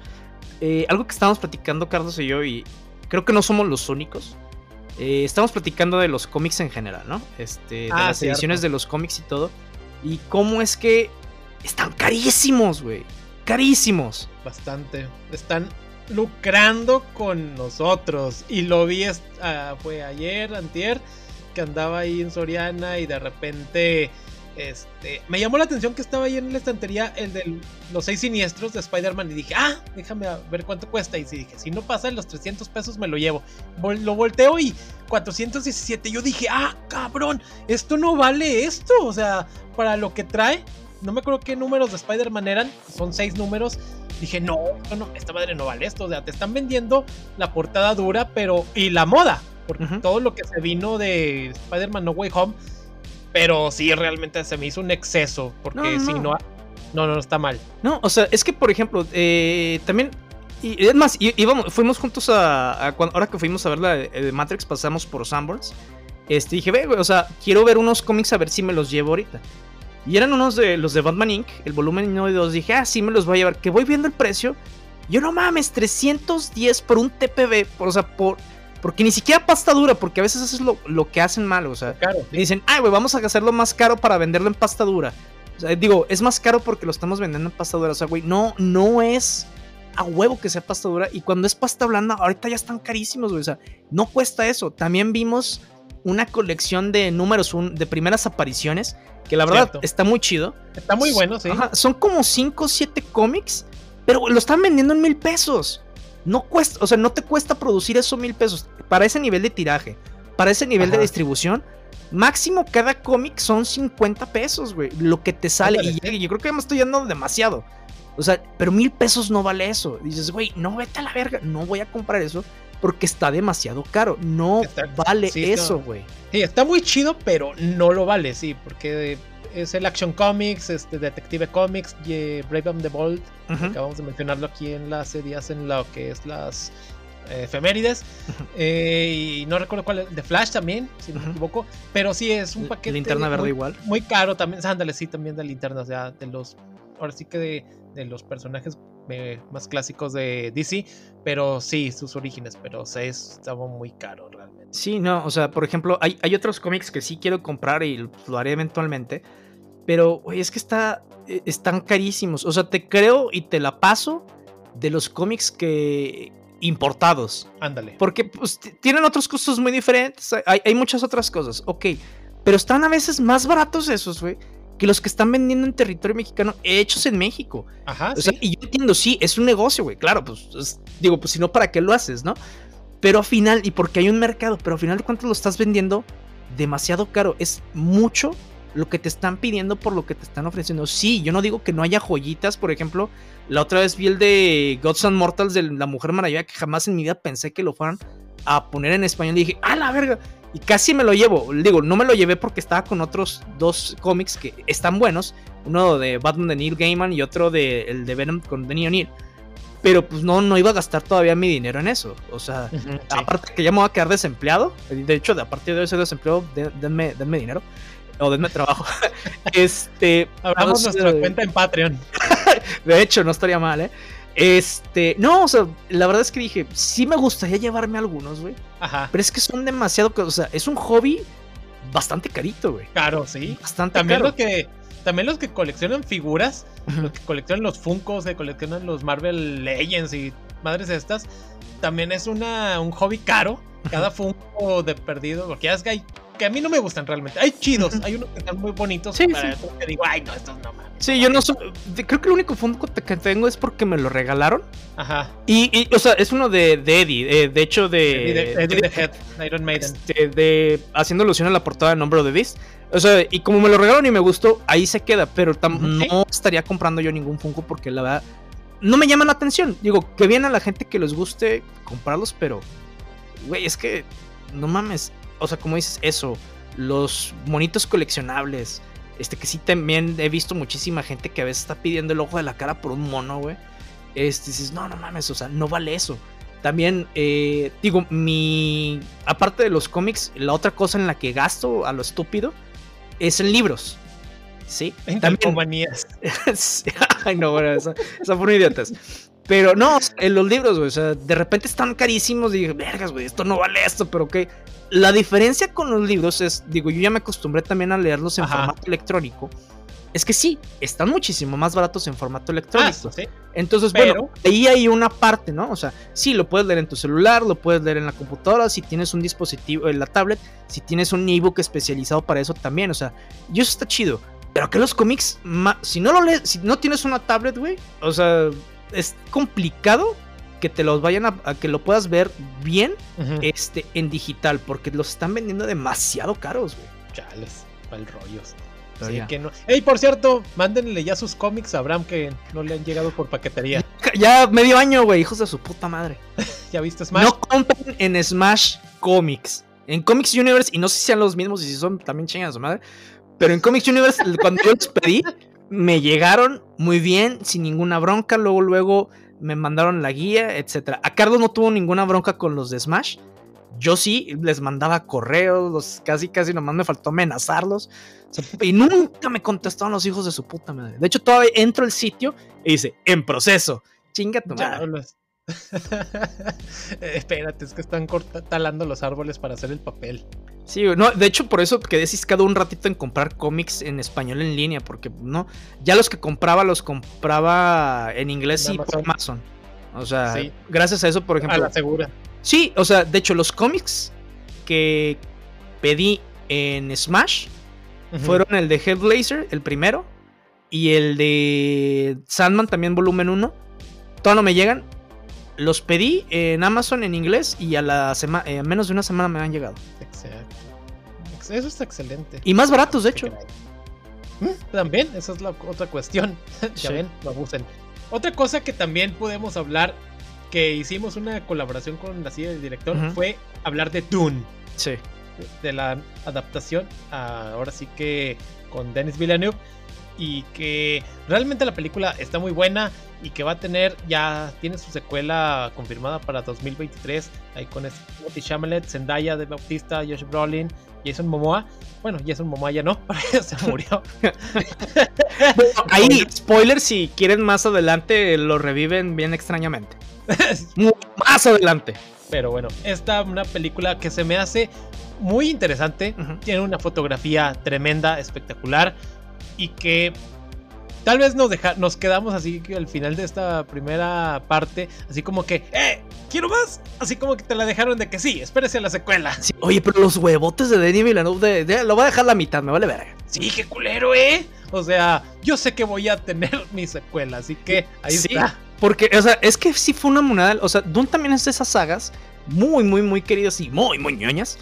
eh, algo que estábamos platicando Carlos y yo, y creo que no somos los únicos. Eh, estamos platicando de los cómics en general, ¿no? Este, de ah, las ediciones de los cómics y todo. Y cómo es que están carísimos, güey. Carísimos. Bastante. Están lucrando con nosotros. Y lo vi, uh, fue ayer, antier, que andaba ahí en Soriana y de repente este, me llamó la atención que estaba ahí en la estantería el de los seis siniestros de Spider-Man y dije, ah, déjame ver cuánto cuesta. Y dije, si no pasa los 300 pesos me lo llevo. lo volteo y 417. Yo dije, ah, cabrón, esto no vale esto. O sea, para lo que trae, no me acuerdo qué números de Spider-Man eran, son seis números. Dije, no, no, esta madre no vale esto. O sea, te están vendiendo la portada dura, pero. y la moda. Porque todo lo que se vino de Spider-Man No Way Home pero sí, realmente se me hizo un exceso. Porque si no. No, no, está mal. No, o sea, es que por ejemplo, eh, también. Y es más, íbamos, fuimos juntos a, Ahora que fuimos a ver la de Matrix, pasamos por Sanborns. Este, dije, ve, o sea, quiero ver unos cómics a ver si me los llevo ahorita. Y eran unos de los de Batman Inc., el volumen 1 y 2. Dije, ah, sí me los voy a llevar. Que voy viendo el precio. Yo no mames, 310 por un TPB. Por, o sea, por, porque ni siquiera pasta dura, porque a veces eso es lo, que hacen mal, o sea, dicen, ay, güey, vamos a hacerlo más caro para venderlo en pasta dura. O sea, digo, es más caro porque lo estamos vendiendo en pasta dura. O sea, güey, no, no es a huevo que sea pasta dura. Y cuando es pasta blanda, ahorita ya están carísimos, güey. O sea, no cuesta eso. También vimos una colección de números de primeras apariciones, que la verdad está muy chido. Está muy bueno, sí. son como 5 o 7 cómics, pero lo están vendiendo en mil pesos. No cuesta, o sea, no te cuesta producir esos mil pesos para ese nivel de tiraje, para ese nivel de distribución. Máximo cada cómic son 50 pesos, güey. Lo que te sale. y yo creo que me estoy yendo demasiado. O sea, pero mil pesos no vale eso. dices, güey, no vete a la verga. No voy a comprar eso porque está demasiado caro. No vale eso, güey. Sí, está muy chido, pero no lo vale, sí, porque es el Action Comics, este Detective Comics, y Brave and the Bold. Acabamos de mencionarlo aquí en las series, en lo que es las eh, efemérides. Eh, y no recuerdo cuál es, de Flash también, si no me equivoco. Pero sí es un paquete. Linterna verde igual. Muy caro también. Ándale, sí, también de linternas, ya de los. Ahora sí que de, de los personajes eh, más clásicos de DC. Pero sí, sus orígenes. Pero sí, estaba muy caro realmente. Sí, no, o sea, por ejemplo, hay, hay otros cómics que sí quiero comprar y lo haré eventualmente. Pero, güey, es que está, e, están carísimos. O sea, te creo y te la paso de los cómics que importados. Ándale. Porque pues, tienen otros costos muy diferentes. Hay, hay, muchas otras cosas. Ok. Pero están a veces más baratos esos, güey. Que los que están vendiendo en territorio mexicano hechos en México. Ajá. O sea, y yo entiendo, sí, es un negocio, güey. Claro, pues digo, pues si no, ¿para qué lo haces, no? Pero al final, y porque hay un mercado, pero al final de cuentas lo estás vendiendo demasiado caro. Es mucho lo que te están pidiendo por lo que te están ofreciendo. Sí, yo no digo que no haya joyitas, por ejemplo, la otra vez vi el de Gods and Mortals de la Mujer Maravilla, que jamás en mi vida pensé que lo fueran a poner en español. Y dije, ¡ah, la verga! Y casi me lo llevo. Digo, no me lo llevé porque estaba con otros dos cómics que están buenos. Uno de Batman de Neil Gaiman y otro de el de Venom con Denny O'Neill. Pero pues no, no iba a gastar todavía mi dinero en eso. O sea, aparte que ya me voy a quedar desempleado. De hecho, de a partir de ese desempleado, denme, denme dinero o denme trabajo. este. Abramos nuestra cuenta en Patreon. de hecho, no estaría mal, ¿eh? Este, no, o sea, la verdad es que dije, sí me gustaría llevarme algunos, güey. Ajá. Pero es que son demasiado, o sea, es un hobby bastante carito, güey. Caro, sí. Bastante también caro. Los que, también los que coleccionan figuras, los que coleccionan los Funkos, que coleccionan los Marvel Legends y madres estas, también es una, un hobby caro. Cada Funko de perdido, porque ya es que hay que a mí no me gustan realmente. Hay chidos, hay unos que están muy bonitos. Sí, para sí. que digo, ay, no, estos no mames. Sí, yo no soy. Creo que el único fondo que tengo es porque me lo regalaron. Ajá. Y, o sea, es uno de, de Eddie. Eh, de hecho, de. Eddie, de, Head, Iron Maiden. Este, de, haciendo alusión a la portada de Nombre de Beast. O sea, y como me lo regalaron y me gustó, ahí se queda. Pero no estaría comprando yo ningún Funko porque la verdad. No me llama la atención. Digo, que bien a la gente que les guste comprarlos, pero. Güey, es que. No mames o sea, como dices, eso, los monitos coleccionables, este que sí también he visto muchísima gente que a veces está pidiendo el ojo de la cara por un mono, güey. Este, dices, no, no mames, o sea, no vale eso. También, eh, digo, mi. Aparte de los cómics, la otra cosa en la que gasto a lo estúpido es en libros. ¿Sí? En también. Ay, no, bueno, eso, eso fueron idiotas. Pero no, en los libros, güey, o sea, de repente están carísimos y dije, vergas, güey, esto no vale esto, pero ok. La diferencia con los libros es, digo, yo ya me acostumbré también a leerlos en formato electrónico. Es que sí, están muchísimo más baratos en formato electrónico. Ah, Entonces, bueno, ahí hay una parte, ¿no? O sea, sí, lo puedes leer en tu celular, lo puedes leer en la computadora, si tienes un dispositivo, en la tablet, si tienes un ebook especializado para eso también. O sea, y eso está chido. Pero que los cómics, si no lo lees, si no tienes una tablet, güey, o sea, es complicado que te los vayan a, que lo puedas ver bien este, en digital, porque los están vendiendo demasiado caros, güey. Chales, el rollos. Que no. Ey, por cierto, mándenle ya sus cómics a Abraham que no le han llegado por paquetería. Ya medio año, güey, hijos de su puta madre. ¿Ya viste Smash? No compren en Smash Comics. En Comics Universe, y no sé si sean los mismos y si son también chingas su madre, pero en Comics Universe, cuando yo los pedí, me llegaron muy bien, sin ninguna bronca. Luego, luego me mandaron la guía, etc. A Carlos no tuvo ninguna bronca con los de Smash. Yo sí les mandaba correos, los, casi casi nomás me faltó amenazarlos. y nunca me contestaron los hijos de su puta madre. De hecho, todavía entro al sitio y dice, en proceso. Chinga tu madre. Espérate, es que están talando los árboles para hacer el papel. Sí, no, de hecho por eso quedé ciscado un ratito en comprar cómics en español en línea, porque no, ya los que compraba los compraba en inglés y por Amazon. O sea, gracias a eso, por ejemplo. A la segura. Sí, o sea, de hecho los cómics que pedí en Smash fueron el de Hellblazer, el primero, y el de Sandman también volumen 1. Todavía no me llegan, los pedí en Amazon en inglés y a la semana, eh, menos de una semana me han llegado. Exacto. Eso está excelente. Y más baratos, de hecho. Mm, también, esa es la otra cuestión. ya ven, lo abusen. Otra cosa que también podemos hablar, que hicimos una colaboración con la silla del director, fue hablar de Dune. Sí. De la adaptación, ahora sí que con Denis Villeneuve y que realmente la película está muy buena y que va a tener, ya tiene su secuela confirmada para 2023, ahí con Timothy Chalamet, Zendaya de Bautista, Josh Brolin, Jason Momoa. Bueno, Jason Momoa ya no, se murió. ahí, spoiler, si quieren más adelante, lo reviven bien extrañamente. más adelante. Pero bueno, esta una película que se me hace muy interesante, tiene una fotografía tremenda, espectacular y que tal vez nos, deja, nos quedamos así que al final de esta primera parte, así como que, ¡eh! ¡Quiero más! Así como que te la dejaron de que sí, espérese a la secuela. oye, pero los huevotes de Denis Villeneuve de, lo va a dejar la mitad, me vale ver. Sí, qué culero, ¿eh? O sea, yo sé que voy a tener mi secuela, así que ahí sí, está. Porque, o sea, es que sí fue una moneda. O sea, Dune también es de esas sagas muy, muy, muy queridas y muy, muy ñoñas.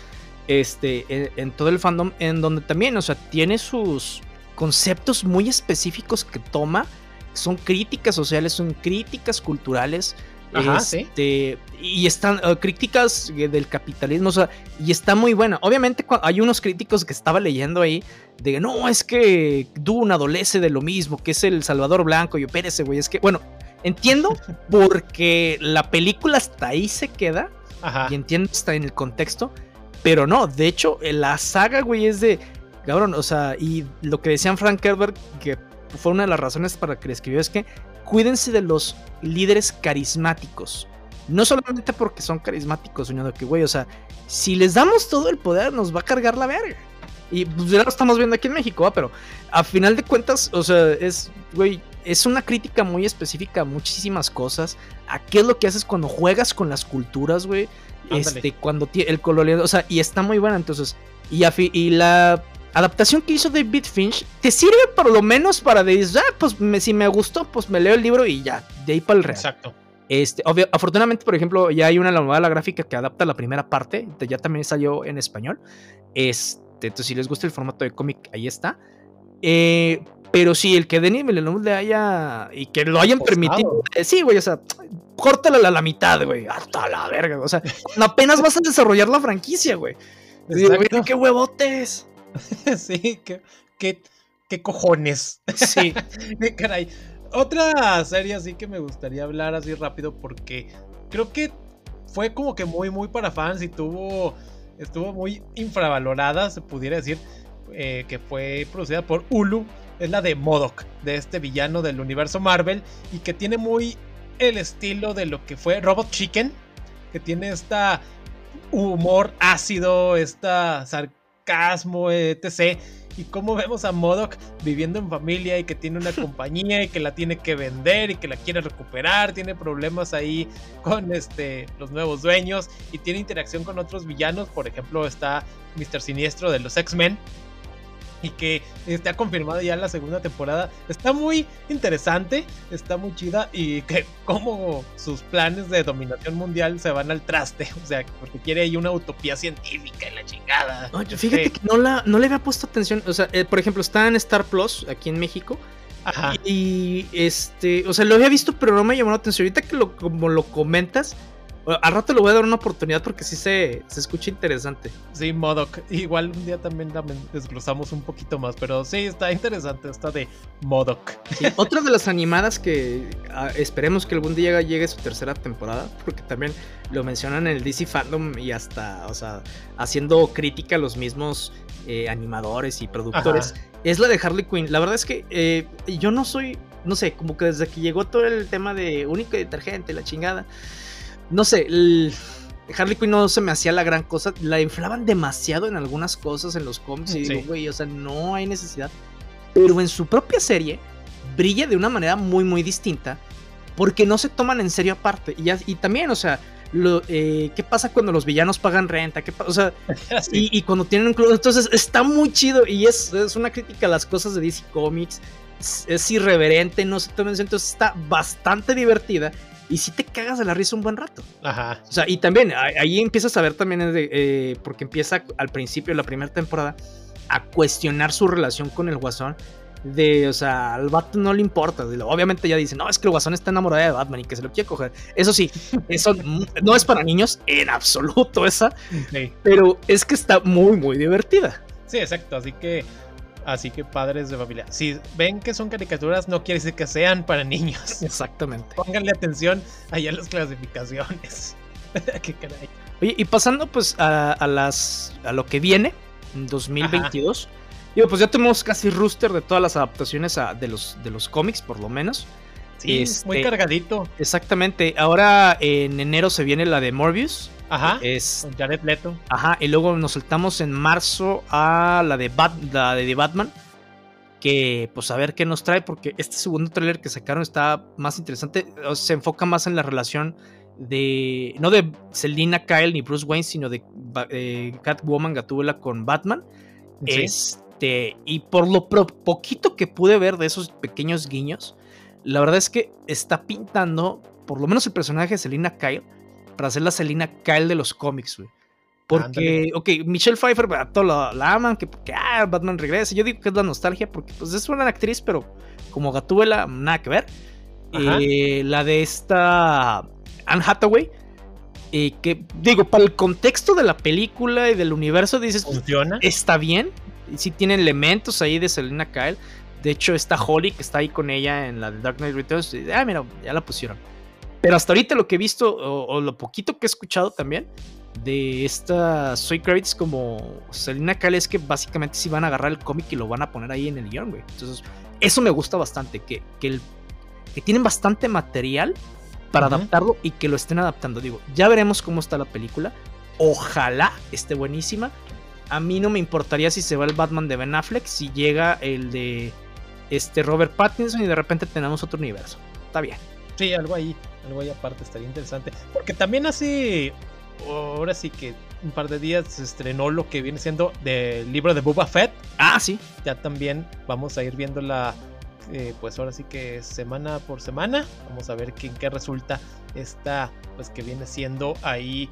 Este, en todo el fandom, en donde también, o sea, tiene sus, conceptos muy específicos que toma. Son críticas sociales, son críticas culturales. este, Y están uh, críticas del capitalismo, o sea, y está muy buena. Obviamente hay unos críticos que estaba leyendo ahí de no, es que Dune adolece de lo mismo, que es el Salvador Blanco. Y yo, espérese, güey, es que, bueno, entiendo porque la película hasta ahí se queda y entiendo está en el contexto, pero no, de hecho, la saga, güey, es de Cabrón, o sea, y lo que decían Frank Herbert, que fue una de las razones para que le escribió, es que cuídense de los líderes carismáticos. No solamente porque son carismáticos, sino que, güey, o sea, si les damos todo el poder, nos va a cargar la verga. Y pues ya lo estamos viendo aquí en México, pero a final de cuentas, o sea, es, güey, es una crítica muy específica a muchísimas cosas. A qué es lo que haces cuando juegas con las culturas, güey. Este, cuando el colonialismo, o sea, y está muy buena, entonces. Y, y la adaptación que hizo David Finch te sirve por lo menos para decir, ah, pues si me gustó, pues me leo el libro y ya, de ahí para el real. Exacto. Este, afortunadamente, por ejemplo, ya hay una novela gráfica que adapta la primera parte, ya también salió en español. Este, entonces, si les gusta el formato de cómic, ahí está. Eh, pero sí, el que Denis Villeneuve le haya. y que lo hayan permitido. Eh, sí, güey, o sea, córtala a la mitad, güey. Hasta la verga. O sea, apenas vas a desarrollar la franquicia, güey. ¡Qué huevotes! sí, qué, qué, cojones. Sí. Caray. Otra serie así que me gustaría hablar así rápido porque creo que fue como que muy, muy para fans y tuvo, estuvo muy infravalorada, se pudiera decir, eh, que fue producida por Hulu. Es la de Modoc, de este villano del universo Marvel y que tiene muy el estilo de lo que fue Robot Chicken, que tiene esta humor ácido, esta sarcasmo, etc. Y cómo vemos a Modoc viviendo en familia y que tiene una compañía y que la tiene que vender y que la quiere recuperar, tiene problemas ahí con este, los nuevos dueños y tiene interacción con otros villanos, por ejemplo está Mr. Siniestro de los X-Men. Y que está confirmada ya la segunda temporada. Está muy interesante, está muy chida y que como sus planes de dominación mundial se van al traste, o sea, porque quiere ahí una utopía científica en la chingada. fíjate que no, la, no le había puesto atención, o sea, eh, por ejemplo, está en Star Plus aquí en México. Ajá. Y, este, o sea, lo había visto, pero no me llamó la atención. Ahorita que lo, como lo comentas, al rato le voy a dar una oportunidad porque sí se, se escucha interesante. Sí, Modoc. Igual un día también desglosamos un poquito más, pero sí, está interesante esta de Modoc. otra de las animadas que ah, esperemos que algún día llegue su tercera temporada, porque también lo mencionan en el DC Fandom y hasta, o sea, haciendo crítica a los mismos eh, animadores y productores, es la de Harley Quinn. La verdad es que eh, yo no soy, no sé, como que desde que llegó todo el tema de único detergente, la chingada no sé, Harley Quinn no se me hacía la gran cosa. La inflaban demasiado en algunas cosas en los cómics. Y digo, güey, o sea, no hay necesidad. Pero en su propia serie brilla de una manera muy, muy distinta. Porque no se toman en serio aparte. Y, y también, o sea, lo, eh, ¿qué pasa cuando los villanos pagan renta? ¿Qué o sea, y, cuando tienen un club. Entonces está muy chido. Y es, es, una crítica a las cosas de DC Comics. Es, irreverente, no se toman en serio. Entonces está bastante divertida y si te cagas de la risa un buen rato. Ajá. O sea, y también ahí empiezas a ver también, eh, porque empieza al principio de la primera temporada a cuestionar su relación con el guasón. De, o sea, al Batman no le importa. Obviamente ya dice, no, es que el guasón está enamorado de Batman y que se lo quiere coger. Eso sí, eso no es para niños en absoluto esa. Pero es que está muy, muy divertida. Sí, exacto. Así que Así que padres de familia, si ven que son caricaturas, no quiere decir que sean para niños. Exactamente. Pónganle atención allá a las clasificaciones. Qué caray. Oye, y pasando pues a, las a lo que viene en 2022. Digo, pues ya tenemos casi rooster de todas las adaptaciones de, los, de los cómics, por lo menos. Sí, muy este, cargadito. Exactamente. Ahora en enero se viene la de Morbius. Ajá. Es, Jared Leto. Ajá. Y luego nos saltamos en marzo a la de, la de Batman. Que pues a ver qué nos trae. Porque este segundo tráiler que sacaron está más interesante. se enfoca más en la relación de. No de Selina Kyle ni Bruce Wayne. Sino de eh, Catwoman Gatúbela con Batman. Este. Y por lo poquito que pude ver de esos pequeños guiños la verdad es que está pintando, por lo menos el personaje de Selina Kyle, para hacer la Selina Kyle de los cómics, güey. Porque, ok, Michelle Pfeiffer, todos la, aman, que porque ah, Batman regresa. Yo digo que es la nostalgia, porque pues es una actriz, pero como Gatúbela, nada que ver. Eh, la de esta Anne Hathaway, eh, que digo, para el contexto de la película y del universo, dices, funciona. Está bien, sí tiene elementos ahí de Selina Kyle. De hecho, está Holly, que está ahí con ella en la de Dark Knight Returns. ah, mira, ya la pusieron. Pero hasta ahorita lo que he visto, o, lo poquito que he escuchado también, de esta Soy Kravitz como Selina Kyle es que básicamente sí van a agarrar el cómic y lo van a poner ahí en el guion, güey. Entonces, eso me gusta bastante, que, que, el, que tienen bastante material para adaptarlo y que lo estén adaptando. Digo, ya veremos cómo está la película. Ojalá esté buenísima. A mí no me importaría si se va el Batman de Ben Affleck, si llega el de este Robert Pattinson y de repente tenemos otro universo. Está bien. Sí, algo ahí, algo ahí aparte estaría interesante. Porque también hace, ahora sí que un par de días se estrenó lo que viene siendo del libro de Boba Fett. Ah, sí. Ya también vamos a ir viéndola, eh, pues ahora sí que semana por semana. Vamos a ver qué, qué resulta esta, pues que viene siendo ahí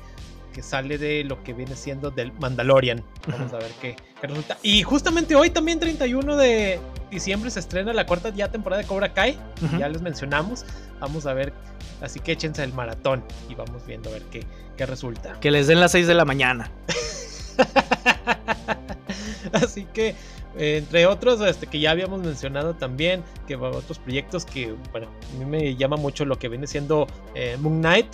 que sale de lo que viene siendo del Mandalorian. Vamos a ver qué, resulta. Y justamente hoy también 31 de diciembre se estrena la cuarta ya temporada de Cobra Kai. Ya les mencionamos. Vamos a ver. Así que échense el maratón y vamos viendo a ver qué, qué resulta. Que les den las 6 de la mañana. Así que, entre otros, este, que ya habíamos mencionado también, que otros proyectos que, bueno, a mí me llama mucho lo que viene siendo eh, Moon Knight,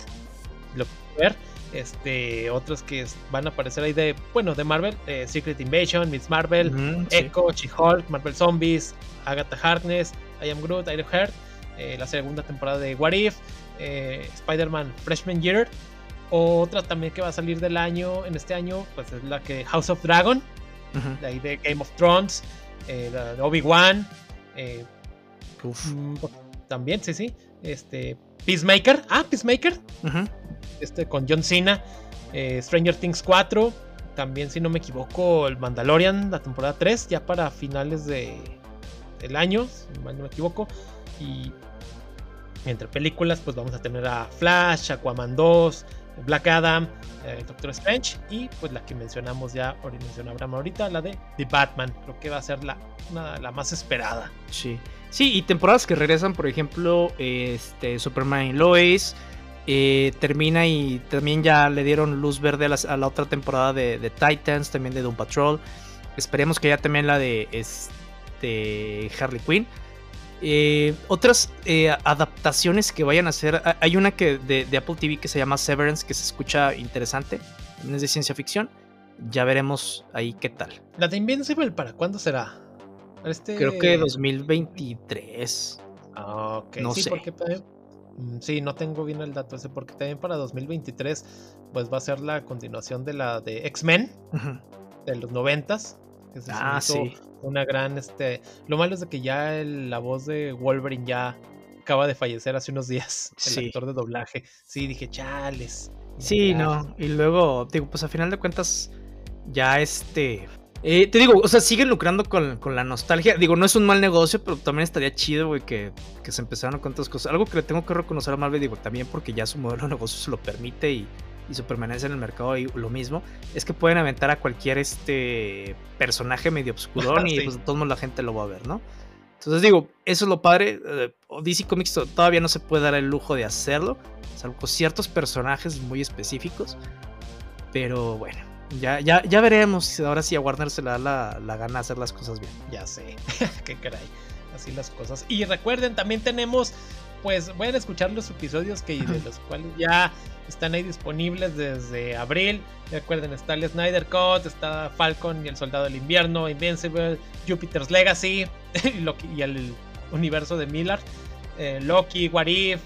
lo que ver este, otros que van a aparecer ahí de, bueno, de Marvel, eh, Secret Invasion, Miss Marvel, Echo, She-Hulk, Marvel Zombies, Agatha Harkness, I Am Groot, Iron Heart, eh, la segunda temporada de What If, eh, Spider-Man Freshman Year, otra también que va a salir del año, en este año, pues es la que House of Dragon, de ahí de Game of Thrones, la de Obi-Wan, mm, también, sí, sí, este, Peacemaker, ah, Peacemaker, este con John Cena, eh, Stranger Things 4, también, si no me equivoco, el Mandalorian, la temporada 3, ya para finales de, del año, si no me equivoco. Y entre películas, pues vamos a tener a Flash, Aquaman 2, Black Adam, eh, Doctor Strange y pues la que mencionamos ya, mencionó Abraham ahorita, la de The Batman. Creo que va a ser la, la más esperada. Sí. Sí, y temporadas que regresan, por ejemplo, este, Superman y Lois. Eh, termina y también ya le dieron luz verde a la, otra temporada de, Titans, también de Doom Patrol. Esperemos que ya también la de este, Harley Quinn. Eh, otras eh, adaptaciones que vayan a hacer. Hay una que de, Apple TV que se llama Severance, que se escucha interesante. Es de ciencia ficción. Ya veremos ahí qué tal. ¿La de Invincible para cuándo será? Este... Creo que 2023. Ah, ok. No sé. Mm, sí, no tengo bien el dato ese, porque también para 2023, pues va a ser la continuación de la de X-Men, de los noventas. Ah, sí una gran, este, lo malo es de que ya la voz de Wolverine ya acaba de fallecer hace unos días, el actor de doblaje. Sí, dije, chales. Sí, no, y luego, digo, pues a final de cuentas, ya este... Eh, te digo, o sea, siguen lucrando con, la nostalgia. Digo, no es un mal negocio, pero también estaría chido, güey, que, que se empezaran con otras cosas. Algo que le tengo que reconocer a Marvel, digo, también porque ya su modelo de negocio se lo permite y y su permanencia en el mercado y lo mismo, es que pueden aventar a cualquier este personaje medio obscurón y pues de todos modos la gente lo va a ver, ¿no? Entonces digo, eso es lo padre. Eh, DC Comics todavía no se puede dar el lujo de hacerlo, salvo con ciertos personajes muy específicos. Pero bueno, ya, ya, ya veremos. Ahora sí a Warner se le da la, la gana hacer las cosas bien. Ya sé, qué caray. Así las cosas. Y recuerden, también tenemos, pues, a escuchar los episodios que de los cuales ya están ahí disponibles desde abril. Recuerden, está el Snyder Cut, está Falcon y el Soldado del Invierno, Invincible, Jupiter's Legacy y el universo de Miller, eh, Loki, What If,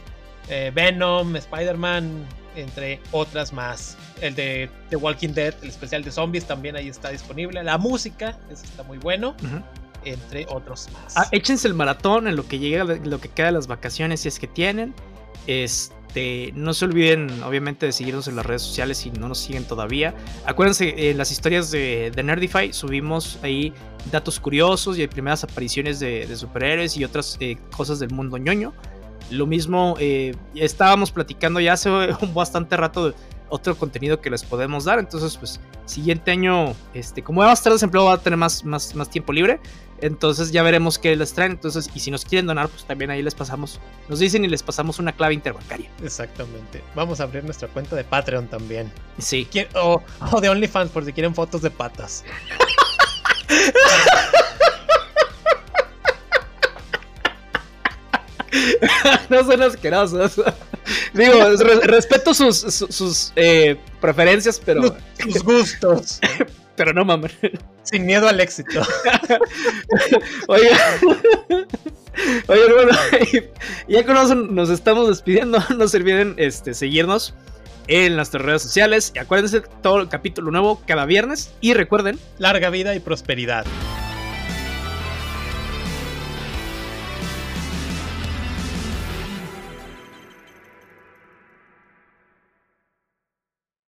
eh, Venom, Spider-Man, entre otras más. El de The Walking Dead, el especial de zombies, también ahí está disponible. La música, eso está muy bueno. Entre otros más. Ah, échense el maratón en lo que llega, lo que queda de las vacaciones, si es que tienen. Este este, no se olviden, obviamente, de seguirnos en las redes sociales si no nos siguen todavía. Acuérdense, en las historias de, Nerdify subimos ahí datos curiosos y primeras apariciones de, superhéroes y otras eh, cosas del mundo ñoño. Lo mismo, eh, estábamos platicando ya hace un bastante rato de otro contenido que les podemos dar. Entonces, pues, siguiente año, este, como va a estar desempleado, va a tener más, más, más tiempo libre. Entonces ya veremos qué les traen. Entonces, y si nos quieren donar, pues también ahí les pasamos, nos dicen y les pasamos una clave interbancaria. Exactamente. Vamos a abrir nuestra cuenta de Patreon también. Sí. O, de OnlyFans por si quieren fotos de patas. no son asquerosos. Digo, respeto sus, sus, eh, preferencias, pero. Sus gustos. pero no mames. Sin miedo al éxito. Oigan. Oigan, bueno, ya con eso nos estamos despidiendo. No se olviden este, seguirnos en nuestras redes sociales. Y acuérdense, todo el capítulo nuevo cada viernes. Y recuerden: larga vida y prosperidad.